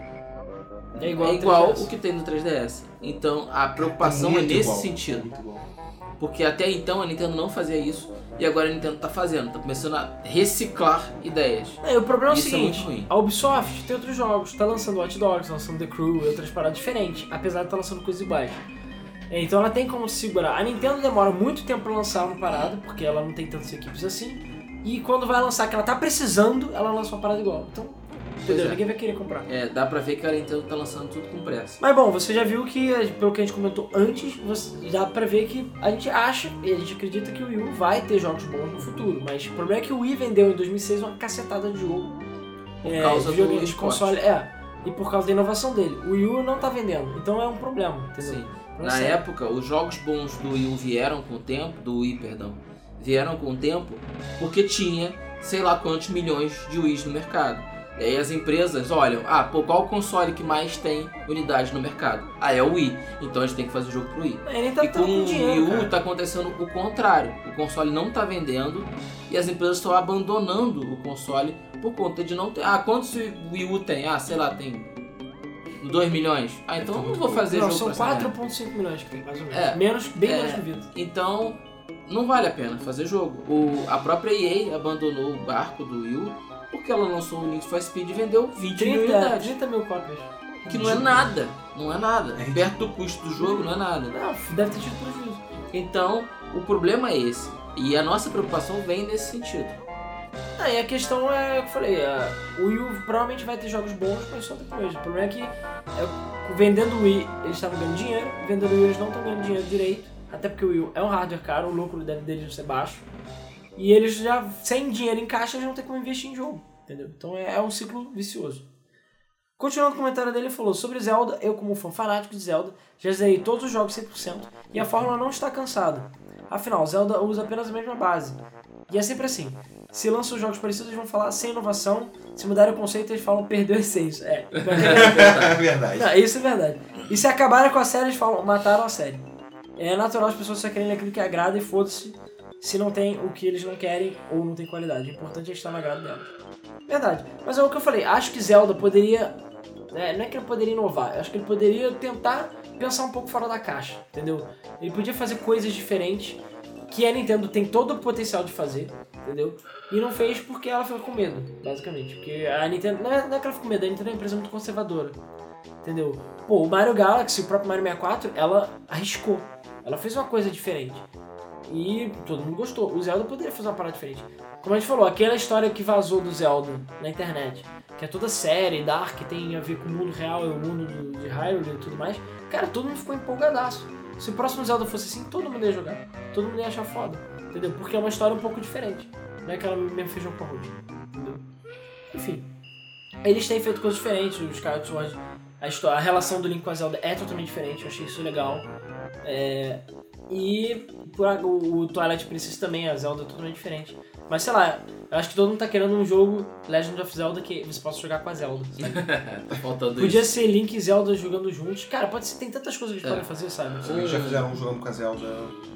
É igual, é igual 3DS. o que tem no 3DS. Então, a preocupação é Muito nesse igual, sentido. igual. Porque até então a Nintendo não fazia isso e agora a Nintendo tá fazendo, tá começando a reciclar ideias. É, o problema é o Isso é seguinte, muito ruim. a Ubisoft tem outros jogos, tá lançando Watch Dogs, tá lançando The Crew e outras paradas diferentes, apesar de estar lançando coisas iguais. É, Então ela tem como se segurar. A Nintendo demora muito tempo pra lançar uma parada, porque ela não tem tantas equipes assim. E quando vai lançar que ela tá precisando, ela lança uma parada igual. Então, entendeu? é. Ninguém vai querer comprar. É, dá pra ver que a Nintendo tá lançando tudo com pressa. Mas bom, você já viu que, pelo que a gente comentou antes, você, dá pra ver que a gente acha e a gente acredita que o Wii U vai ter jogos bons no futuro. Mas o problema é que o Wii vendeu em 2006 uma cacetada de jogo. Por é, causa do de esporte. console. É, e por causa da inovação dele. O Wii U não tá vendendo, então é um problema, entendeu? Sim. Não Na sei. época, os jogos bons do Wii U vieram com o tempo, do Wii, perdão, vieram com o tempo porque tinha sei lá quantos milhões de Wii's no mercado. E aí as empresas olham, ah, pô, qual o console que mais tem unidades no mercado? Ah, é o Wii. Então a gente tem que fazer o jogo pro Wii. Ele tá, E com o Wii U cara. tá acontecendo o contrário. O console não tá vendendo e as empresas estão abandonando o console por conta de não ter. Ah, quantos Wii U tem? Ah, sei lá, tem 2 milhões. Ah, então eu não vou fazer Não, jogo são pra essa merda. 4,5 milhões, cara, mais ou menos. É. menos, bem É. menos que o Vita. Então, não vale a pena fazer jogo. O, a própria EA abandonou o barco do Wii U porque ela lançou o Need for Speed e vendeu 20 mil 30, unidades. 30 mil cópias. Que não é nada. Não é nada. É Perto do custo do jogo, não é nada. Não, deve ter tido prejuízo. Então, o problema é esse. E a nossa preocupação vem nesse sentido. Ah, e a questão é o que eu falei, a- o Wii U provavelmente vai ter jogos bons, mas só depois. O problema é que é, vendendo o Wii eles estavam ganhando dinheiro, vendendo o Wii eles não estão ganhando dinheiro direito, até porque o Wii U é um hardware caro, o lucro deve deles ser baixo. E eles já, sem dinheiro em caixa, eles não tem como investir em jogo, entendeu? Então é, é um ciclo vicioso. Continuando o comentário dele, ele falou sobre Zelda, eu como fã fanático de Zelda, já zerei todos os jogos 100% e a fórmula não está cansada. Afinal, Zelda usa apenas a mesma base. E é sempre assim. Se lançam jogos parecidos, eles vão falar sem inovação. Se mudarem o conceito, eles falam perdeu a essência. É, É verdade. não, isso é verdade. E se acabarem com a série, eles falam mataram a série. É natural as pessoas só querem aquilo que agrada e foda-se se não tem o que eles não querem ou não tem qualidade. O importante é estar no agrado delas. Verdade. Mas é o que eu falei. Acho que Zelda poderia. é, não é que ele poderia inovar, acho que ele poderia tentar pensar um pouco fora da caixa, entendeu? Ele podia fazer coisas diferentes que a Nintendo tem todo o potencial de fazer, entendeu? E não fez porque ela ficou com medo, basicamente. Porque a Nintendo. Não é, não é que ela ficou com medo, a Nintendo é uma empresa muito conservadora. Entendeu? Pô, o Mario Galaxy, o próprio Mario 64, ela arriscou. Ela fez uma coisa diferente. E todo mundo gostou. O Zelda poderia fazer uma parada diferente. Como a gente falou, aquela história que vazou do Zelda na internet, que é toda série, dark, tem a ver com o mundo real e o mundo do, de Hyrule e tudo mais, cara, todo mundo ficou empolgadaço. Se o próximo Zelda fosse assim, todo mundo ia jogar. Todo mundo ia achar foda. Entendeu? Porque é uma história um pouco diferente. Não é aquela mesmo feijão com arroz. Entendeu? Enfim. Eles têm feito coisas diferentes, os Skyward Sword. A, história, a relação do Link com a Zelda é totalmente diferente, eu achei isso legal. É, e por a- o, o Twilight Princess também, a Zelda é totalmente diferente. Mas sei lá, eu acho que todo mundo tá querendo um jogo Legend of Zelda que você possa jogar com a Zelda. sabe? Tá faltando Podia isso. ser Link e Zelda jogando juntos. Cara, pode ser, tem tantas coisas que eles É. podem fazer, sabe? Já fizeram um jogando com a Zelda.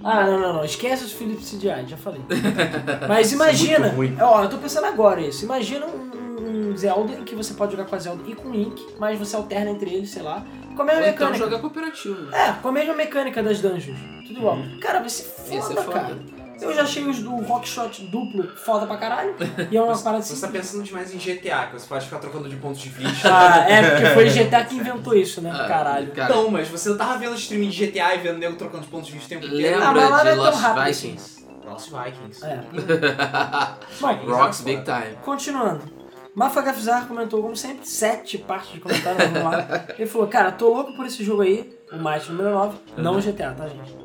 Ah, não, não, não. Esquece os Philips CDI, já falei. Mas imagina. muito ruim. Ó, eu tô pensando agora isso. Imagina um, um Zelda em que você pode jogar com a Zelda e com o Link, mas você alterna entre eles, sei lá. Com a mesma Ou então mecânica. jogar cooperativo. É, com a mesma mecânica das dungeons. Tudo igual. Cara, vai ser foda, ser foda. cara. Eu já achei os do Rockshot duplo foda pra caralho. E é uma parada Você assim. tá pensando demais em GTA, que você pode ficar trocando de pontos de vista. Ah, é, porque foi GTA que inventou isso, né? Ah, Caralho. Cara, Não, mas você tava vendo streaming de GTA e vendo nego trocando de pontos de vista o tempo inteiro. Ah, mas lá não é de tão Lost rápido Vikings? Lost Vikings. É. Bom, Rocks Big Time. Continuando. Mafa Gafizar comentou, como sempre, sete partes de comentário, vamos lá. Ele falou, cara, tô louco por esse jogo aí, o Might número 9, não o GTA, tá, gente?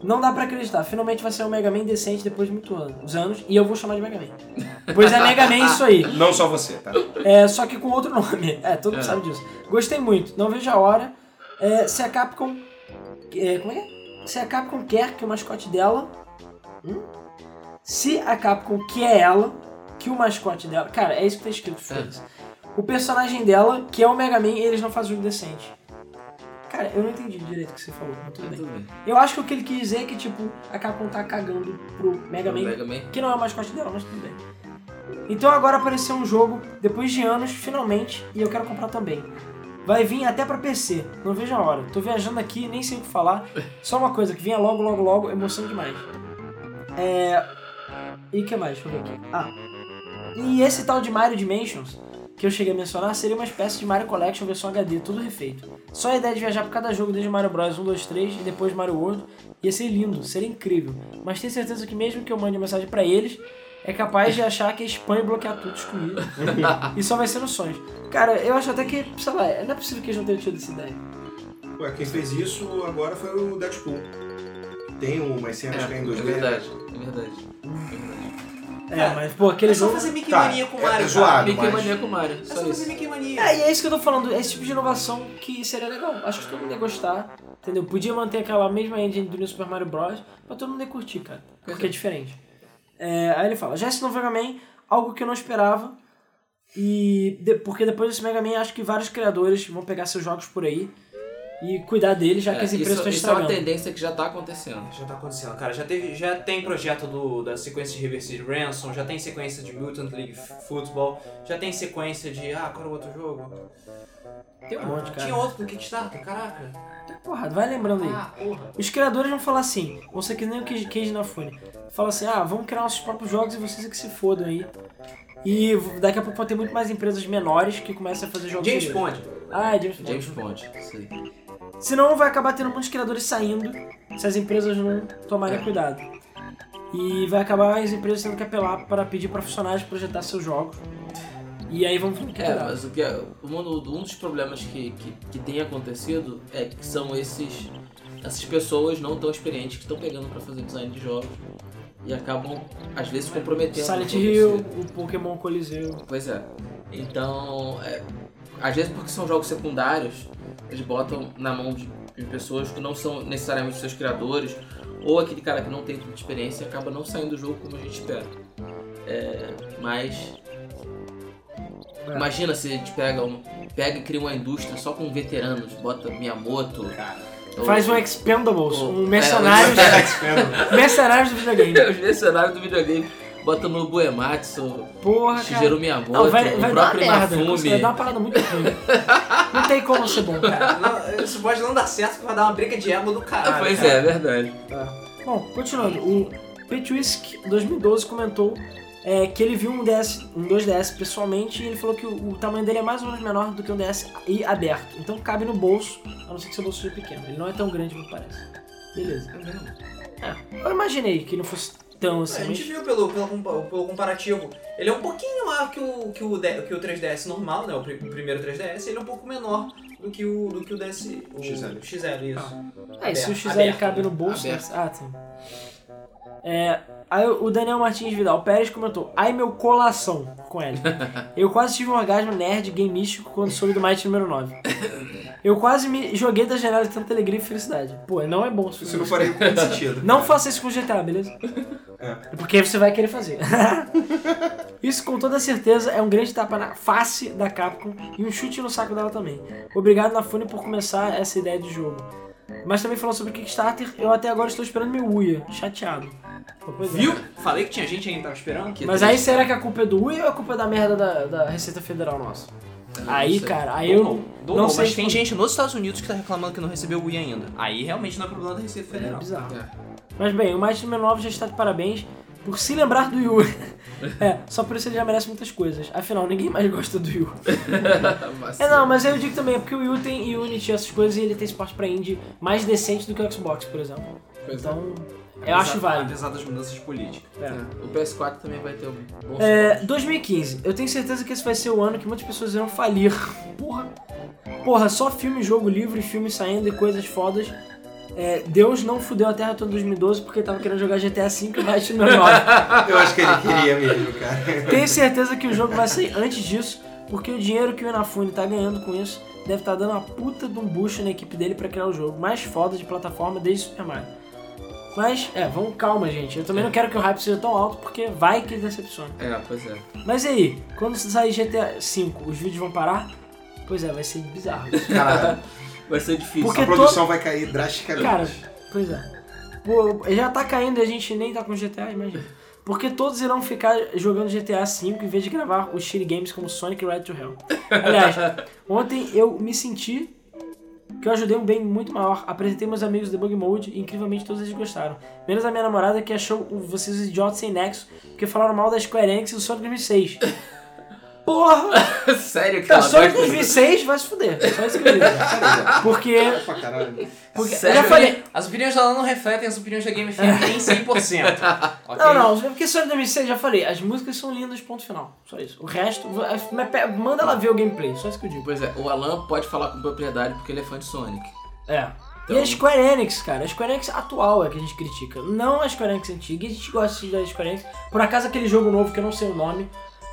Não dá pra acreditar, finalmente vai ser um Mega Man decente depois de muitos anos, anos, e eu vou chamar de Mega Man. Pois é Mega Man isso aí. Não só você, tá? É, só que com outro nome. É, todo mundo É. sabe disso. Gostei muito, não vejo a hora. É, se a Capcom. é, como é que é? Se a Capcom quer que o mascote dela. Hum? Se a Capcom quer ela, que o mascote dela. Cara, é isso que tá escrito, foda-se. O personagem dela, que é o Mega Man, eles não fazem jogo decente. Cara, eu não entendi direito o que você falou, mas tudo bem. Tudo bem. Eu acho que o que ele quis dizer é que, tipo, a Capcom tá cagando pro Mega Man Mega Man. que não é o mascote dela, mas tudo bem. Então agora apareceu um jogo, depois de anos, finalmente, e eu quero comprar também. Vai vir até pra PC, não vejo a hora. Tô viajando aqui, nem sei o que falar. Só uma coisa, que vinha logo, logo, logo, emoção demais. É... E o que mais? Deixa eu ver aqui. Ah. E esse tal de Mario Dimensions, que eu cheguei a mencionar, seria uma espécie de Mario Collection versão HD, tudo refeito. Só a ideia de viajar por cada jogo desde Mario Bros 1, 2, 3 e depois Mario World ia ser lindo, seria incrível. Mas tenho certeza que mesmo que eu mande mensagem pra eles, é capaz de achar que é spam e bloquear tudo excluído. e só vai ser nos sonhos. Cara, eu acho até que, sei lá, não é possível que eles não tenham tido essa ideia. Ué, quem fez isso agora foi o Deadpool. Tem umas cenas que é em É 2D. verdade, é verdade. É verdade. É, mas, pô, aquele É só jogo... fazer Mickey Tá, Mania com o é- Mario. é zoado. Mickey mas- Mania com Mario, É só só fazer. Mickey Mania. É, e é isso que eu tô falando, esse tipo de inovação que seria legal. Acho que todo mundo ia gostar, entendeu? Podia manter aquela mesma engine do New Super Mario Bros, mas todo mundo ia curtir, cara. Porque é diferente. É, aí ele fala, já esse novo Mega Man, algo que eu não esperava. E de- porque depois desse Mega Man, acho que vários criadores vão pegar seus jogos por aí e cuidar deles, já que É, as empresas isso, estão isso é uma tendência que já tá acontecendo. Já tá acontecendo, cara. Já, teve, já tem projeto do, da sequência de Reverse Ransom, já tem sequência de Mutant League Football, já tem sequência de. Ah, qual era o outro jogo? Tem um monte, cara. Tinha outro do Kickstarter, caraca. Porra, vai lembrando aí. Ah. Os criadores vão falar assim, vão ser que nem o Cage na Fune. Fala assim, ah, vamos criar nossos próprios jogos e vocês é que se fodam aí. E daqui a pouco vão ter muito mais empresas menores que começam a fazer jogos James. Bond. Ah, é James Bond. James Bond. Isso aí. Senão vai acabar tendo muitos criadores saindo se as empresas não tomarem É. cuidado. E vai acabar as empresas tendo que apelar para pedir para funcionários projetar seus jogos. E aí vão ficar É, mas o que é, um, dos problemas que, que, que tem acontecido é que são esses essas pessoas não tão experientes que estão pegando pra fazer design de jogos e acabam às vezes comprometendo Silent Hill, o Pokémon Coliseu. Pois é. Então, é, às vezes porque são jogos secundários, eles botam na mão de, de pessoas que não são necessariamente seus criadores, ou aquele cara que não tem tanta experiência e acaba não saindo do jogo como a gente espera. É, mas. É. Imagina se a gente pega, um, pega e cria uma indústria só com veteranos, bota Miyamoto. ou- Faz um Expendables, ou- um é, Mercenários, mercenários do videogame. Os mercenários do videogame. Bota no Buematsu, Porra, cara. Shigeru Miyamoto, Não, vai, o vai dar uma próprio merda. Inafune. Vai dar uma parada muito ruim. Não tem como ser bom, cara. Não, isso pode não dar certo porque vai dar uma briga de ego do caralho. Pois cara. é, é verdade. Bom, continuando. O Petwisk 2012 comentou é, que ele viu um, DS, um 2DS pessoalmente e ele falou que o, o tamanho dele é mais ou menos menor do que um DS e aberto. Então cabe no bolso, a não ser que seu bolso seja pequeno. Ele não é tão grande quanto parece. Beleza. É, eu imaginei que não fosse tão A assim. gente mas- viu pelo, pelo, pelo comparativo. Ele é um pouquinho maior que o, que o, que o 3DS normal, né? O, pri- o primeiro 3DS. Ele é um pouco menor do que o, do que o DS. O XL. XL, isso. É, se o XL aberto, cabe né? no bolso. Aberto. Ah, sim. É, aí o Daniel Martins Vidal Pérez comentou: Ai meu colação com ele. Eu quase tive um orgasmo nerd game místico quando soube do Might número 9. Eu quase me joguei da janela de tanta alegria e felicidade. Pô, não é bom Isso não faria muito sentido. Não faça isso com GTA, beleza? É. Porque você vai querer fazer. isso com toda certeza é um grande tapa na face da Capcom e um chute no saco dela também. Obrigado Nafune por começar essa ideia de jogo. Mas também falou sobre o Kickstarter, eu até agora estou esperando meu Uia, chateado. Pois é. Viu? Falei que tinha gente aí que tava esperando. Que Mas aí será que a culpa é do Uia ou é culpa da merda da, da Receita Federal nossa? Aí, sei. cara, aí eu não, não sei mas tem gente nos Estados Unidos que tá reclamando que não recebeu o Wii ainda. Aí realmente não é problema da Receita É Federal. bizarro. É. Mas bem, o Might número 9 já está de parabéns por se lembrar do Yu. é, só por isso ele já merece muitas coisas. Afinal, ninguém mais gosta do Yu. É, não, mas eu digo também, é porque o Yu tem Unity essas coisas e ele tem suporte pra indie mais decente do que o Xbox, por exemplo. Pois é. Então, eu acho válido. Apesar das mudanças políticas. É. É, O PS4 também vai ter um bom É, suporte. 2015. Eu tenho certeza que esse vai ser o ano que muitas pessoas irão falir. Porra. Porra, só filme, jogo, livro e filme saindo e coisas fodas. É, Deus não fudeu a Terra toda em 2012 porque tava querendo jogar GTA V e no 9. Eu acho que ele queria mesmo, cara. Tenho certeza que o jogo vai sair antes disso, porque o dinheiro que o Inafune tá ganhando com isso deve estar dando uma puta de um boost na equipe dele pra criar o jogo mais foda de plataforma desde Super Mario. Mas, é, vamos calma, gente. Eu também não quero que o hype seja tão alto, porque vai que ele decepciona. É, pois é. Mas e aí, quando sair GTA V, os vídeos vão parar? Pois é, vai ser bizarro. Cara, Vai ser difícil. Porque a produção vai cair drasticamente. Cara, pois é. Pô, já tá caindo e a gente nem tá com GTA, imagina. Porque todos irão ficar jogando GTA V em vez de gravar os shitty games como Sonic Red to Hell. Aliás, ontem eu me senti que eu ajudei um bem muito maior. Apresentei meus amigos do Debug Mode e incrivelmente todos eles gostaram. Menos a minha namorada que achou vocês idiotas sem nexo porque falaram mal da Square Enix e do Sonic 2006. Porra! Sério que Tá, Sonic gosta 2006 vai se fuder. Só isso que eu digo. Porque... Porque eu Sério? já falei... As opiniões dela não refletem as opiniões da Game FM em 100%. ok? Não, não, porque Sonic 2006, já falei, as músicas são lindas, ponto final. Só isso. O resto, pe- manda ela ver o gameplay, só isso que eu digo. Pois é, o Alan pode falar com propriedade porque ele é fã de Sonic. É. Então- E a Square Enix, cara, a Square Enix atual é que a gente critica, não a Square Enix antiga, e a gente gosta da Square Enix. Por acaso aquele jogo novo que eu não sei o nome,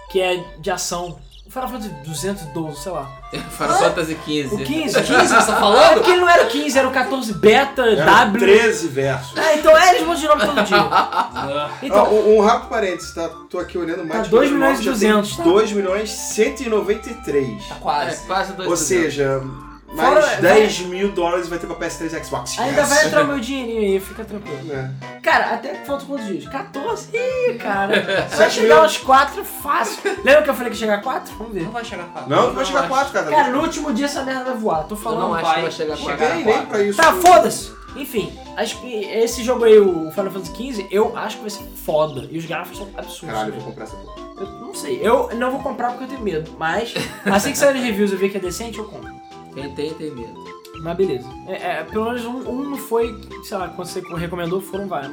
que é de ação, o Final Fantasy 212, sei lá. Final Fantasy XV. O 15? 15, você tá É falando? porque ele não era o 15, era o 14 beta, Era W. 13 versos. É, então é, eles mudam de nome todo dia. Então, Ó, um, um rápido parênteses, tá? Tô aqui olhando mais. Tá 2 milhões e 200, tá? 2 milhões 193. Tá É, quase. quase dois Ou milhões. seja, mais 10 mil dólares vai ter pra PS3 e Xbox. ainda Yes. vai entrar o meu dinheirinho aí, fica tranquilo. É. Cara, até faltam quantos dias? 14? Ih, cara. Vai chegar mil. aos 4 fácil. Lembra que eu falei que ia chegar a 4? Vamos ver. Não vai chegar quatro. Não, vai chegar acho. 4, cara. Cara, no último dia essa merda vai voar. Tô Eu falando. não acho vai que vai chegar a chegar. quatro. Nem, nem pra isso. Tá, foda-se. Enfim, acho que esse jogo aí, o Final Fantasy XV, eu acho que vai ser foda. E os gráficos são absurdos. Caralho, eu vou comprar essa porra. Eu não sei. Eu não vou comprar porque eu tenho medo. Mas, assim que sair os reviews eu ver que é decente, eu compro. Quem tem, tem medo. Mas beleza. É, é, pelo menos um, um não foi, sei lá, quando você recomendou, foram vários.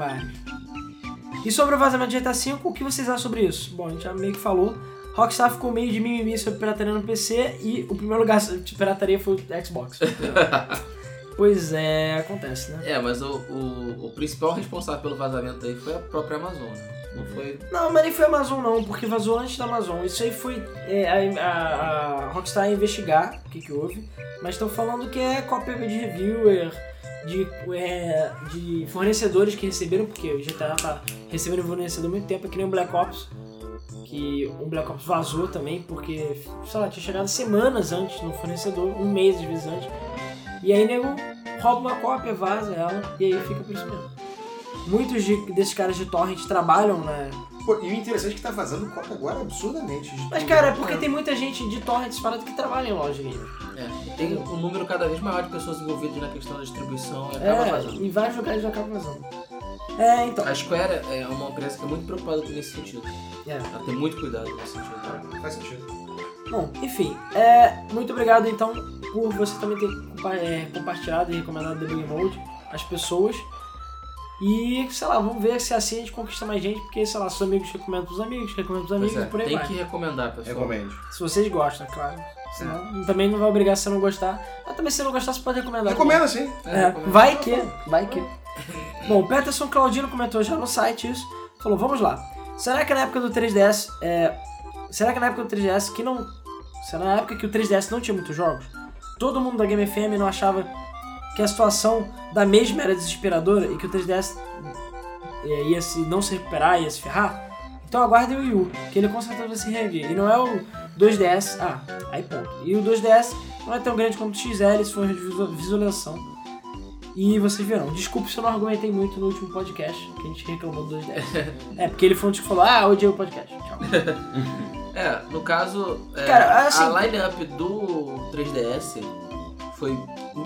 E sobre o vazamento de GTA V, o que vocês acham sobre isso? Bom, a gente já meio que falou. Rockstar ficou meio de mimimi sobre pirataria no PC e o primeiro lugar de pirataria foi o Xbox. pois é, acontece, né? É, mas o, o, o principal responsável pelo vazamento aí foi a própria Amazon. né? Não foi. Não, mas nem foi Amazon não, porque vazou antes da Amazon. Isso aí foi é, a, a- a Rockstar investigar o que, que houve, mas estão falando que é cópia de reviewer, de, é, de fornecedores que receberam, porque o GTA tá recebendo fornecedor há muito tempo, é que nem o Black Ops, que o Black Ops vazou também, porque, sei lá, tinha chegado semanas antes no fornecedor, um mês às vezes antes, e aí nego rouba uma cópia, vaza ela, e aí fica por isso mesmo. Muitos de- desses caras de torrent trabalham na, Pô, e o interessante é que tá vazando cópia agora absurdamente. Mas, cara, é porque tem muita gente de torrent parado que trabalha em loja de games. É, tem um número cada vez maior de pessoas envolvidas na questão da distribuição e acaba É, vazando. em vários lugares já acaba vazando. É, então. A Square é uma empresa que é muito preocupada com nesse sentido. É. Ela tem muito cuidado nesse sentido. Faz sentido. Bom, enfim. É, muito obrigado, então, por você também ter é, compartilhado e recomendado o Debug Mode às pessoas. E, sei lá, vamos ver se assim a gente conquista mais gente, porque, sei lá, seus amigos recomendam pros amigos, recomendam pros Pois amigos é, e por aí tem vai. que recomendar, pessoal. Recomende. Se vocês gostam, é claro. Senão, também não vai obrigar se você não gostar. Mas também se você não gostar, você pode recomendar. Recomenda sim. É, recomenda. vai que, vai que. Bom, o Peterson Claudino comentou já no site isso. Falou, vamos lá. Será que na época do 3DS, é, será que na época do 3DS que não, será na época que o 3DS não tinha muitos jogos, todo mundo da Game FM não achava que a situação da mesma era desesperadora e que o 3DS é, ia se não se recuperar, ia se ferrar? Então aguardem o Wii U, que ele com certeza vai se reerguer. E não é o 2DS, ah, aí ponto. E o 2DS não é tão grande quanto o XL, se for de visu- visualização. E vocês verão, desculpe se eu não argumentei muito no último podcast, que a gente reclamou do 210. é, porque ele foi um que falou, ah, odiei o podcast. Tchau. É, no caso, é, Cara, assim- a line-up do 3DS foi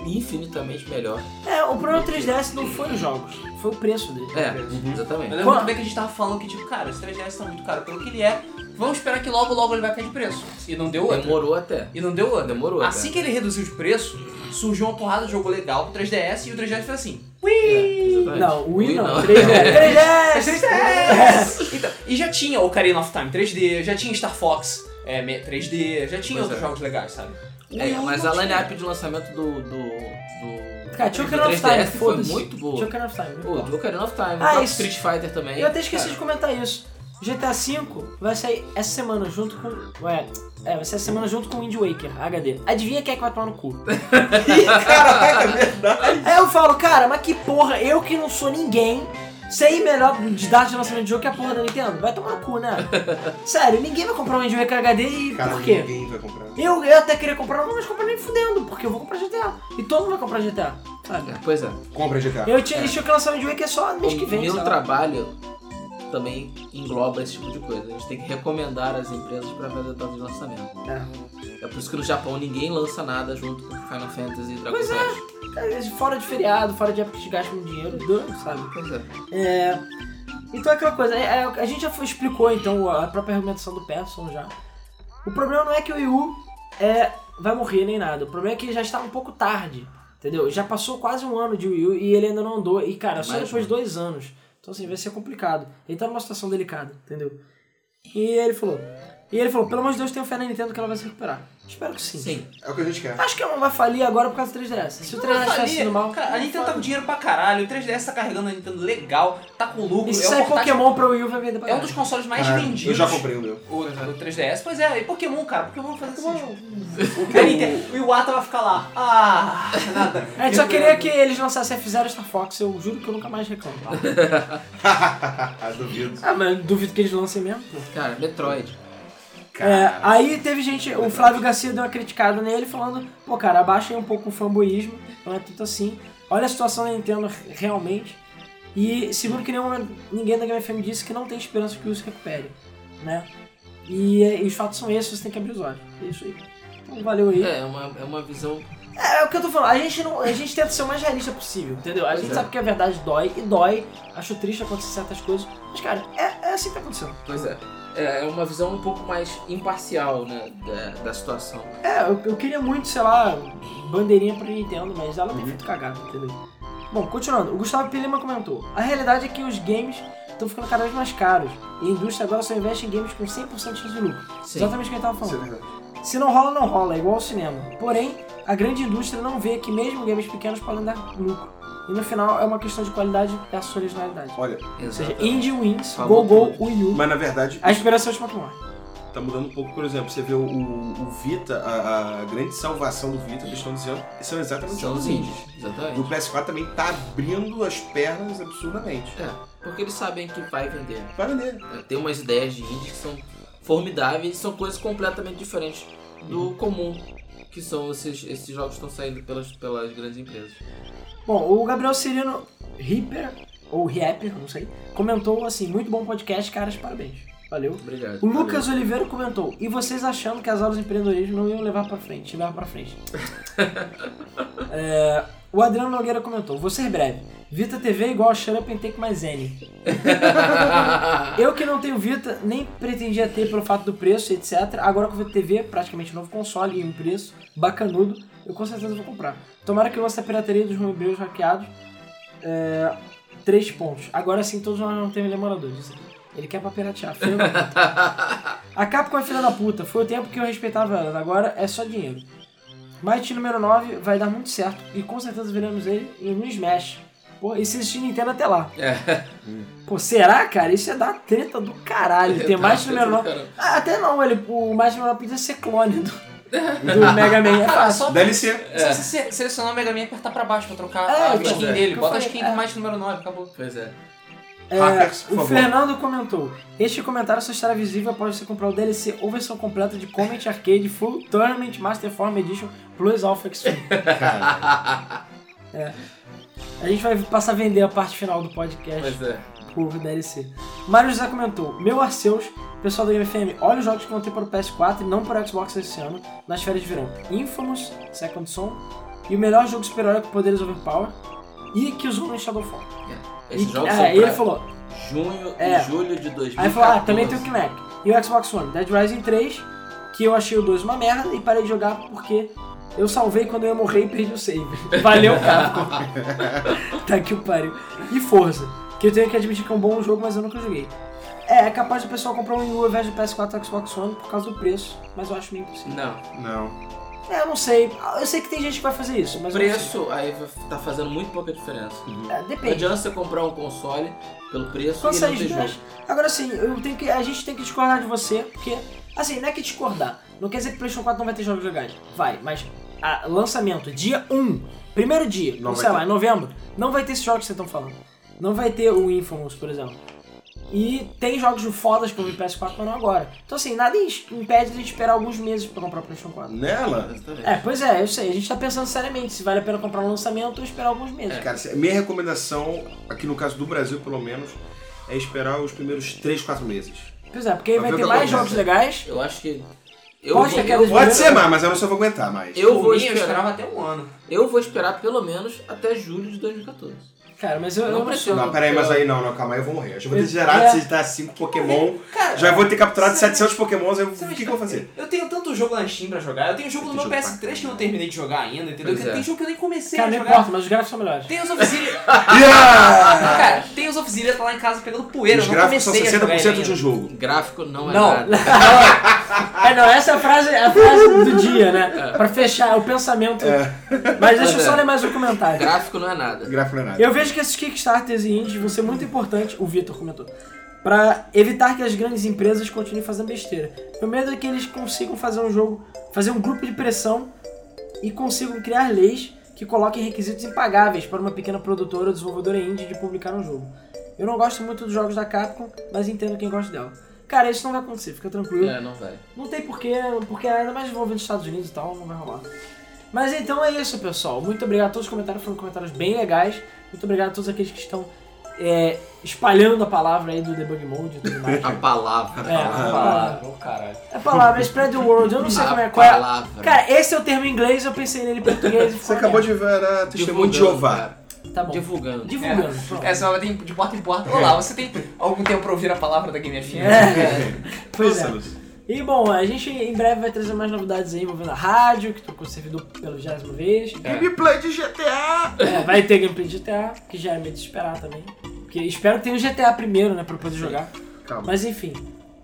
infinitamente melhor. É, o problema do 3DS não foi os jogos, foi o preço dele. É, Eu exatamente. lembro muito bem que a gente tava falando que, tipo, cara, esse 3DS tá muito caro pelo que ele é. Vamos esperar que logo, logo ele vai cair de preço. E não deu outra. Demorou até. E não deu outra. Demorou Assim até. que ele reduziu de preço, surgiu uma porrada de jogo legal pro 3DS e o 3DS fez assim. É, exatamente. Não, o Wii Wii não, não. 3DS! 3DS! 3DS! Então, e já tinha Ocarina of Time 3D, já tinha Star Fox é, me- 3D, já tinha Pois outros é. jogos legais, sabe? É, mas a line-up de lançamento do. do, do Cara, tinha Ocarina of Time, 3DS foi muito boa. Tinha Ocarina of Time, Pô, importa. do Ocarina of Time, Ah, isso. Street Fighter também. Eu até esqueci Cara, de comentar isso. GTA V vai sair essa semana junto com. Ué, é, vai ser essa semana junto com o Wind Waker HD. Adivinha quem é que vai tomar no cu? Caraca, é verdade. Aí eu falo, cara, mas que porra, eu que não sou ninguém, sei melhor de data de lançamento de jogo que a porra da Nintendo. Vai tomar no cu, né? Sério, ninguém vai comprar um Wind Waker HD e Cara, por quê? ninguém vai comprar. Eu, eu até queria comprar, mas não comprar nem fudendo, porque eu vou comprar GTA. E todo mundo vai comprar GTA, sabe? É, Pois é. Compra GTA. Eu tinha, tinham que lançar o Wind Waker só mês que O vem, meu sei lá. trabalho também engloba esse tipo de coisa. A gente tem que recomendar as empresas para fazer data de lançamento. É. É por isso que no Japão ninguém lança nada junto com Final Fantasy e Dragon é. Quest. Cara, Fora de feriado, fora de época que gastam dinheiro, sabe? Pois é. É, então é aquela coisa, é, é, a gente já foi- explicou então a própria argumentação do Persson já. O problema não é que o Wii U é, vai morrer nem nada, o problema é que ele já está um pouco tarde, entendeu? Já passou quase um ano de Wii U e ele ainda não andou, e cara, só Mais depois de dois anos. Então assim, vai ser complicado. Ele tá numa situação delicada, entendeu? E ele falou, e ele falou, pelo amor de Deus, tenho fé na Nintendo que ela vai se recuperar. Espero que sim. Sim. É o que a gente quer. Acho que ela não vai falir agora por causa do 3DS. Se o 3DS Não, tivesse sido mal... Cara, a Nintendo tá com dinheiro pra caralho, o 3DS tá carregando a Nintendo legal, tá com lucro. E se é, um sair portátil- Pokémon pra Wii U, vai vender pra é um dos consoles mais vendidos. Eu já comprei o meu. O, o 3DS, pois é, e Pokémon, cara, Pokémon faz assim. tipo, O que a Nintendo- o Iwata vai ficar lá. Ah, nada. A gente só queria que eles lançassem F0 e Star Fox, eu juro que eu nunca mais reclamo. Duvido. ah, mas duvido que eles lancem mesmo. Cara, Metroid. É, aí teve gente, o Flávio Garcia deu uma criticada nele falando, pô cara, abaixa aí um pouco o fanboyismo, não é tudo assim. Olha a situação da Nintendo realmente. E segundo que nenhum momento ninguém da Game FM disse que não tem esperança que o se recupere, né? E, e os fatos são esses, você tem que abrir os olhos. É isso aí. Então valeu aí. É, é uma, é uma visão. É, é o que eu tô falando, a gente, não, a gente tenta ser o mais realista possível, entendeu? A gente é. sabe que a verdade dói, e dói, acho triste acontecer certas coisas, mas cara, é, é assim que tá acontecendo. Pois é. É é uma visão um pouco mais imparcial, né? Da, da situação. É, eu, eu queria muito, sei lá, bandeirinha pra Nintendo, mas ela tem feito cagada, entendeu? Bom, continuando, o Gustavo Pilima comentou: A realidade é que os games estão ficando cada vez mais caros e a indústria agora só investe em games com 100% de lucro. Sim. Exatamente o que ele tava Isso é falando. verdade. Se não rola, não rola, é igual ao cinema. Porém, a grande indústria não vê que mesmo games pequenos podem dar lucro. E no final é uma questão de qualidade versus originalidade. Olha, Ou seja, Exatamente. Indie Wins, Go Go. Wii U. mas na verdade A esperança é última que morre. tá mudando um pouco, por exemplo, você vê o, o- o Vita, a, a grande salvação do Vita, eles estão dizendo, são exatamente São os indies. indies. E o Exatamente. PS4 também tá abrindo as pernas absurdamente. É, porque eles sabem que vai vender. Vai vender. É, Tem umas ideias de indie que são formidáveis e são coisas completamente diferentes do comum. Que são esses, esses jogos que estão saindo pelas, pelas grandes empresas. Bom, o Gabriel Cirino Ripper, ou Rapper, não sei, comentou assim: muito bom podcast, caras, parabéns. Valeu. Obrigado. O Lucas Oliveira comentou: e vocês achando que as aulas de empreendedorismo não iam levar pra frente, levar pra frente? É, o Adriano Nogueira comentou: vou ser breve. Vita TV é igual a Shut Up and Take My Zen. Eu que não tenho Vita, nem pretendia ter pelo fato do preço, etc. Agora com o Vita TV, praticamente novo console e um preço bacanudo, eu com certeza vou comprar. Tomara que lance a pirataria dos homebrews hackeados. É, três pontos. Agora sim, todos nós não temos demoradores. Ele quer pra piratear, filho da puta. A Capcom é filha da puta. Foi o tempo que eu respeitava ela. Agora é só dinheiro. Mighty número 9 vai dar muito certo. E com certeza veremos ele um Smash. Pô, e se existir Nintendo até lá. É. Pô, será, cara? Isso é dar treta do caralho. Ter Mighty número 9. caramba. Ah, até não, ele, o Mighty número 9 podia ser clone do, do Mega Man. É fácil. DLC. Só você se- selecionar o Mega Man e apertar pra baixo pra trocar É, a então, skin é. dele. Bota a skin é. do Might número 9, acabou. Pois é. É, Hackers, o favor. Fernando comentou: Este comentário só estará visível após você comprar o DLC ou versão completa de Comet Arcade Full Tournament Master Form Edition Plus Alpha Extreme. Cara, A gente vai passar a vender a parte final do podcast Pois é. por DLC. Mário José comentou: Meu Arceus, pessoal da Game FM, olha os jogos que vão ter para o PS4 e não para o Xbox esse ano, nas férias de verão: Infamous, Second Son e o melhor jogo super-herói com poderes overpower e Killzone Shadowfall. Esses E, jogos é, são ele pra falou: junho É. e julho de 2014. Aí ele falou, ah, também tem o Kinect. E o Xbox One, Dead Rising 3, que eu achei o 2 uma merda e parei de jogar porque eu salvei quando eu ia morrer e perdi o save. Valeu, Capcom. tá que o pariu. E Forza, que eu tenho que admitir que é um bom jogo, mas eu nunca joguei. É, é capaz do pessoal comprar um Wii U ao invés do PS4 e Xbox One por causa do preço, mas eu acho meio impossível. Não. não. É, eu não sei. Eu sei que tem gente que vai fazer isso, mas eu não preço aí tá fazendo muito pouca diferença. sei. É, Não depende. adianta você comprar um console pelo preço Quando e não ter jogo. Agora sim, eu tenho que, a gente tem que discordar de você, porque, assim, não é que discordar. Não quer dizer que o PlayStation 4 não vai ter jogos legais. Vai, mas a, lançamento, dia 1, primeiro dia, Não sei lá, em novembro, não vai ter esses jogos que vocês estão falando. Não vai ter o Infamous, por exemplo. E tem jogos fodas que eu vi PS4, mas não agora. Então, assim, nada im- impede de a gente esperar alguns meses pra comprar o PlayStation 4. Nela, Exatamente. É, pois é, eu sei. A gente tá pensando seriamente se vale a pena comprar um lançamento ou esperar alguns meses. cara, se- minha recomendação, aqui no caso do Brasil pelo menos, é esperar os primeiros 3, 4 meses. Pois é, porque aí vai ter mais jogos legais. Eu acho que. Eu Pode vou, eu, Pode ser mais, mas eu não sei se eu vou aguentar mais. eu Por vou mim, eu esperar. esperava até um ano. Eu vou esperar pelo menos até julho de 2014. Cara, mas eu, eu Não não precisa. sei. Não, peraí, mas aí não, não, calma aí, eu vou morrer. Eu já vou ter Eu- zerado é. se dar 5 Pokémon. Cara, Já vou ter capturado sabe- 700 Pokémons, eu- o que, que eu vou fazer? Eu tenho tanto jogo na Steam pra jogar. Eu tenho jogo no meu Tem jogo PS3 que eu não terminei de jogar ainda, entendeu? Pois Que é. Tem jogo que eu nem comecei Cara, a não jogar. importa, mas os gráficos são melhores. Tem os Obsidian. Yeah! Cara, tem os Obsidian tá lá em casa pegando poeira. Os eu não são comecei a jogar ele 60% de um jogo. Gráfico não é Não. nada. é, não, essa é a frase, a frase do dia, né? Pra fechar o pensamento. Mas deixa eu só ler mais um comentário. Gráfico não é nada. Gráfico não é nada. Eu vejo que esses Kickstarters e indies vão ser muito importantes, o Vitor comentou, pra evitar que as grandes empresas continuem fazendo besteira. Meu medo é que eles consigam fazer um jogo, fazer um grupo de pressão e consigam criar leis que coloquem requisitos impagáveis para uma pequena produtora ou desenvolvedora indie de publicar um jogo. Eu não gosto muito dos jogos da Capcom, mas entendo quem gosta dela. Cara, isso não vai acontecer, fica tranquilo. É, não vai. Não tem porquê, porque ainda mais envolvendo os Estados Unidos e tal, não vai rolar. Mas então é isso, pessoal. Muito obrigado a todos os comentários, foram comentários bem legais. Muito obrigado a todos aqueles que estão é, espalhando a palavra aí do debug mode e tudo mais. A palavra. É, a Ah, palavra. ô, caralho. É palavra, spread the word, eu não sei A como é qual é. palavra. Cara, esse é o termo em inglês, eu pensei nele em português Você acabou de ver a testemunho de Jeová. Tá bom. Divulgando. Divulgando. pronto. É, de, de porta em porta. Olá, você tem algum tempo pra ouvir a palavra da Game FM? É. Pois é. E bom, a gente em breve vai trazer mais novidades aí envolvendo a rádio, que tocou o servidor pela vigésima vez. Gameplay de GTA! É, vai ter gameplay de GTA, que já é meio de esperar também. Porque espero que tenha o GTA primeiro, né, pra eu poder jogar. Calma, Mas enfim.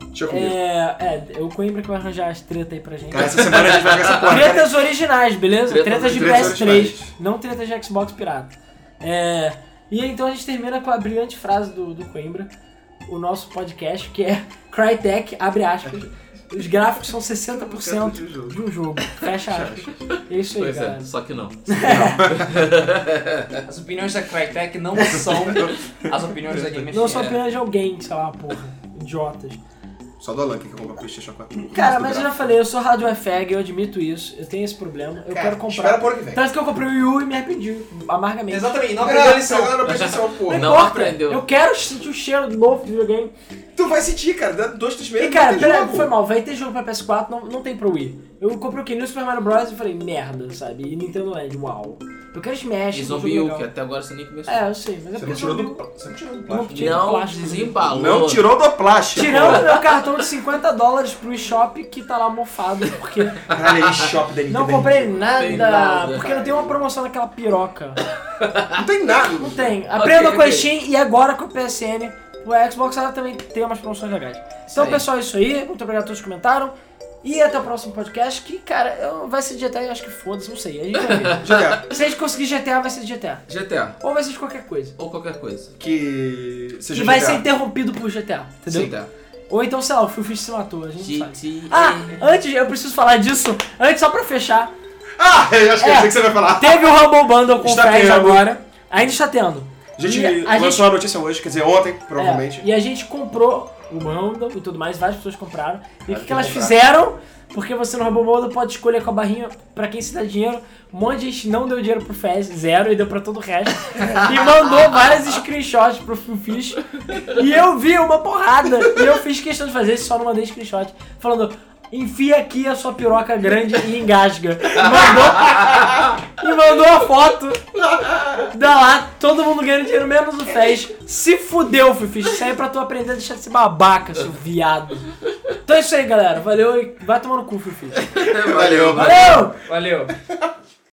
deixa comigo. É, é, é o Coimbra que vai arranjar as tretas aí pra gente. Cara, essa semana a gente vai jogar essa porra. cara. Tretas originais, beleza? Tretas- Tretas de tretas PS3, originais. não tretas de Xbox pirata. É, e aí, então a gente termina com a brilhante frase do, do Coimbra, o nosso podcast, que é Crytek, abre aspas, os gráficos são 60% de um jogo. de um jogo, fecha aspas. É isso aí, Pois cara. é, só que não. As opiniões da Crytek não são as opiniões da Game. Não são apenas de alguém, sei lá, porra, idiotas. Só do Alan que quer comprar Playstation 4. Cara, mas eu já falei, eu sou rádio FEG, eu admito isso, eu tenho esse problema, eu Cara, quero espera comprar. pro ano que vem. Tanto que eu comprei o Wii U e me arrependi, amargamente. Exatamente, não aprendeu a Não, lição. agora não atenção, porra. Não importa, aprendeu. Eu quero sentir o cheiro novo do videogame. Tu vai sentir, cara. Dá dois, três meses. E cara, vai ter pera, jogo. foi mal, vai ter jogo pra PS4, não, não tem pro Wii. Eu comprei o que? No Super Mario Bros. e falei, merda, sabe? E Nintendo Land, uau. Eu quero Smash, E jogo Zombie U, legal. que até agora você nem começou. É, eu sei, mas é Você porque não tirou Zombie do. Você não tirou do Não plástico. do Não plástico. desembalou. Não tirou do plástico. Tirando meu cartão de 50 dólares pro eShop que tá lá mofado, porque Caralho, eShop da Nintendo. não comprei nada, nada. porque não tem uma promoção naquela piroca. Não tem nada. Não tem. Aprenda com a. Steam e agora com o PSN. O Xbox ela também tem umas promoções legais. Então, pessoal, é isso aí. Muito obrigado a todos que comentaram. E até o próximo podcast, que, cara, eu- vai ser de GTA, eu acho que foda-se, não sei. A gente vai ver. Já Se a gente conseguir GTA, vai ser de GTA. GTA. Ou vai ser de qualquer coisa. Ou qualquer coisa. que seja E vai GTA. ser interrompido por GTA, entendeu? GTA. Ou então, sei lá, o Phil Fish se matou, a gente não sabe. GTA. Ah, antes, eu preciso falar disso. Antes, só pra fechar, Ah, eu acho que É. eu sei que você vai falar. teve o Rumble Bundle com o Está Fez tendo. agora. Ainda está tendo. A gente E a lançou a notícia hoje, quer dizer, ontem, provavelmente. É, e a gente comprou o bundle e tudo mais, várias pessoas compraram. E o que, que elas comprar. fizeram? Porque você no Rumble Bundle pode escolher com a barrinha pra quem se dá dinheiro. Um monte de gente não deu dinheiro pro Fez, zero, e deu pra todo o resto. e mandou várias screenshots pro Fish. E eu vi uma porrada. E eu fiz questão de fazer isso, só não mandei screenshot. Falando, enfia aqui a sua piroca grande e engasga. E mandou, e mandou a foto da lá, todo mundo ganhando dinheiro, menos o Fez. Se fudeu, Fish. Isso aí é pra tu aprender a deixar de ser babaca, seu viado. Então é isso aí, galera. Valeu e vai tomar no cu, Phil Fish. Valeu. Valeu! Valeu.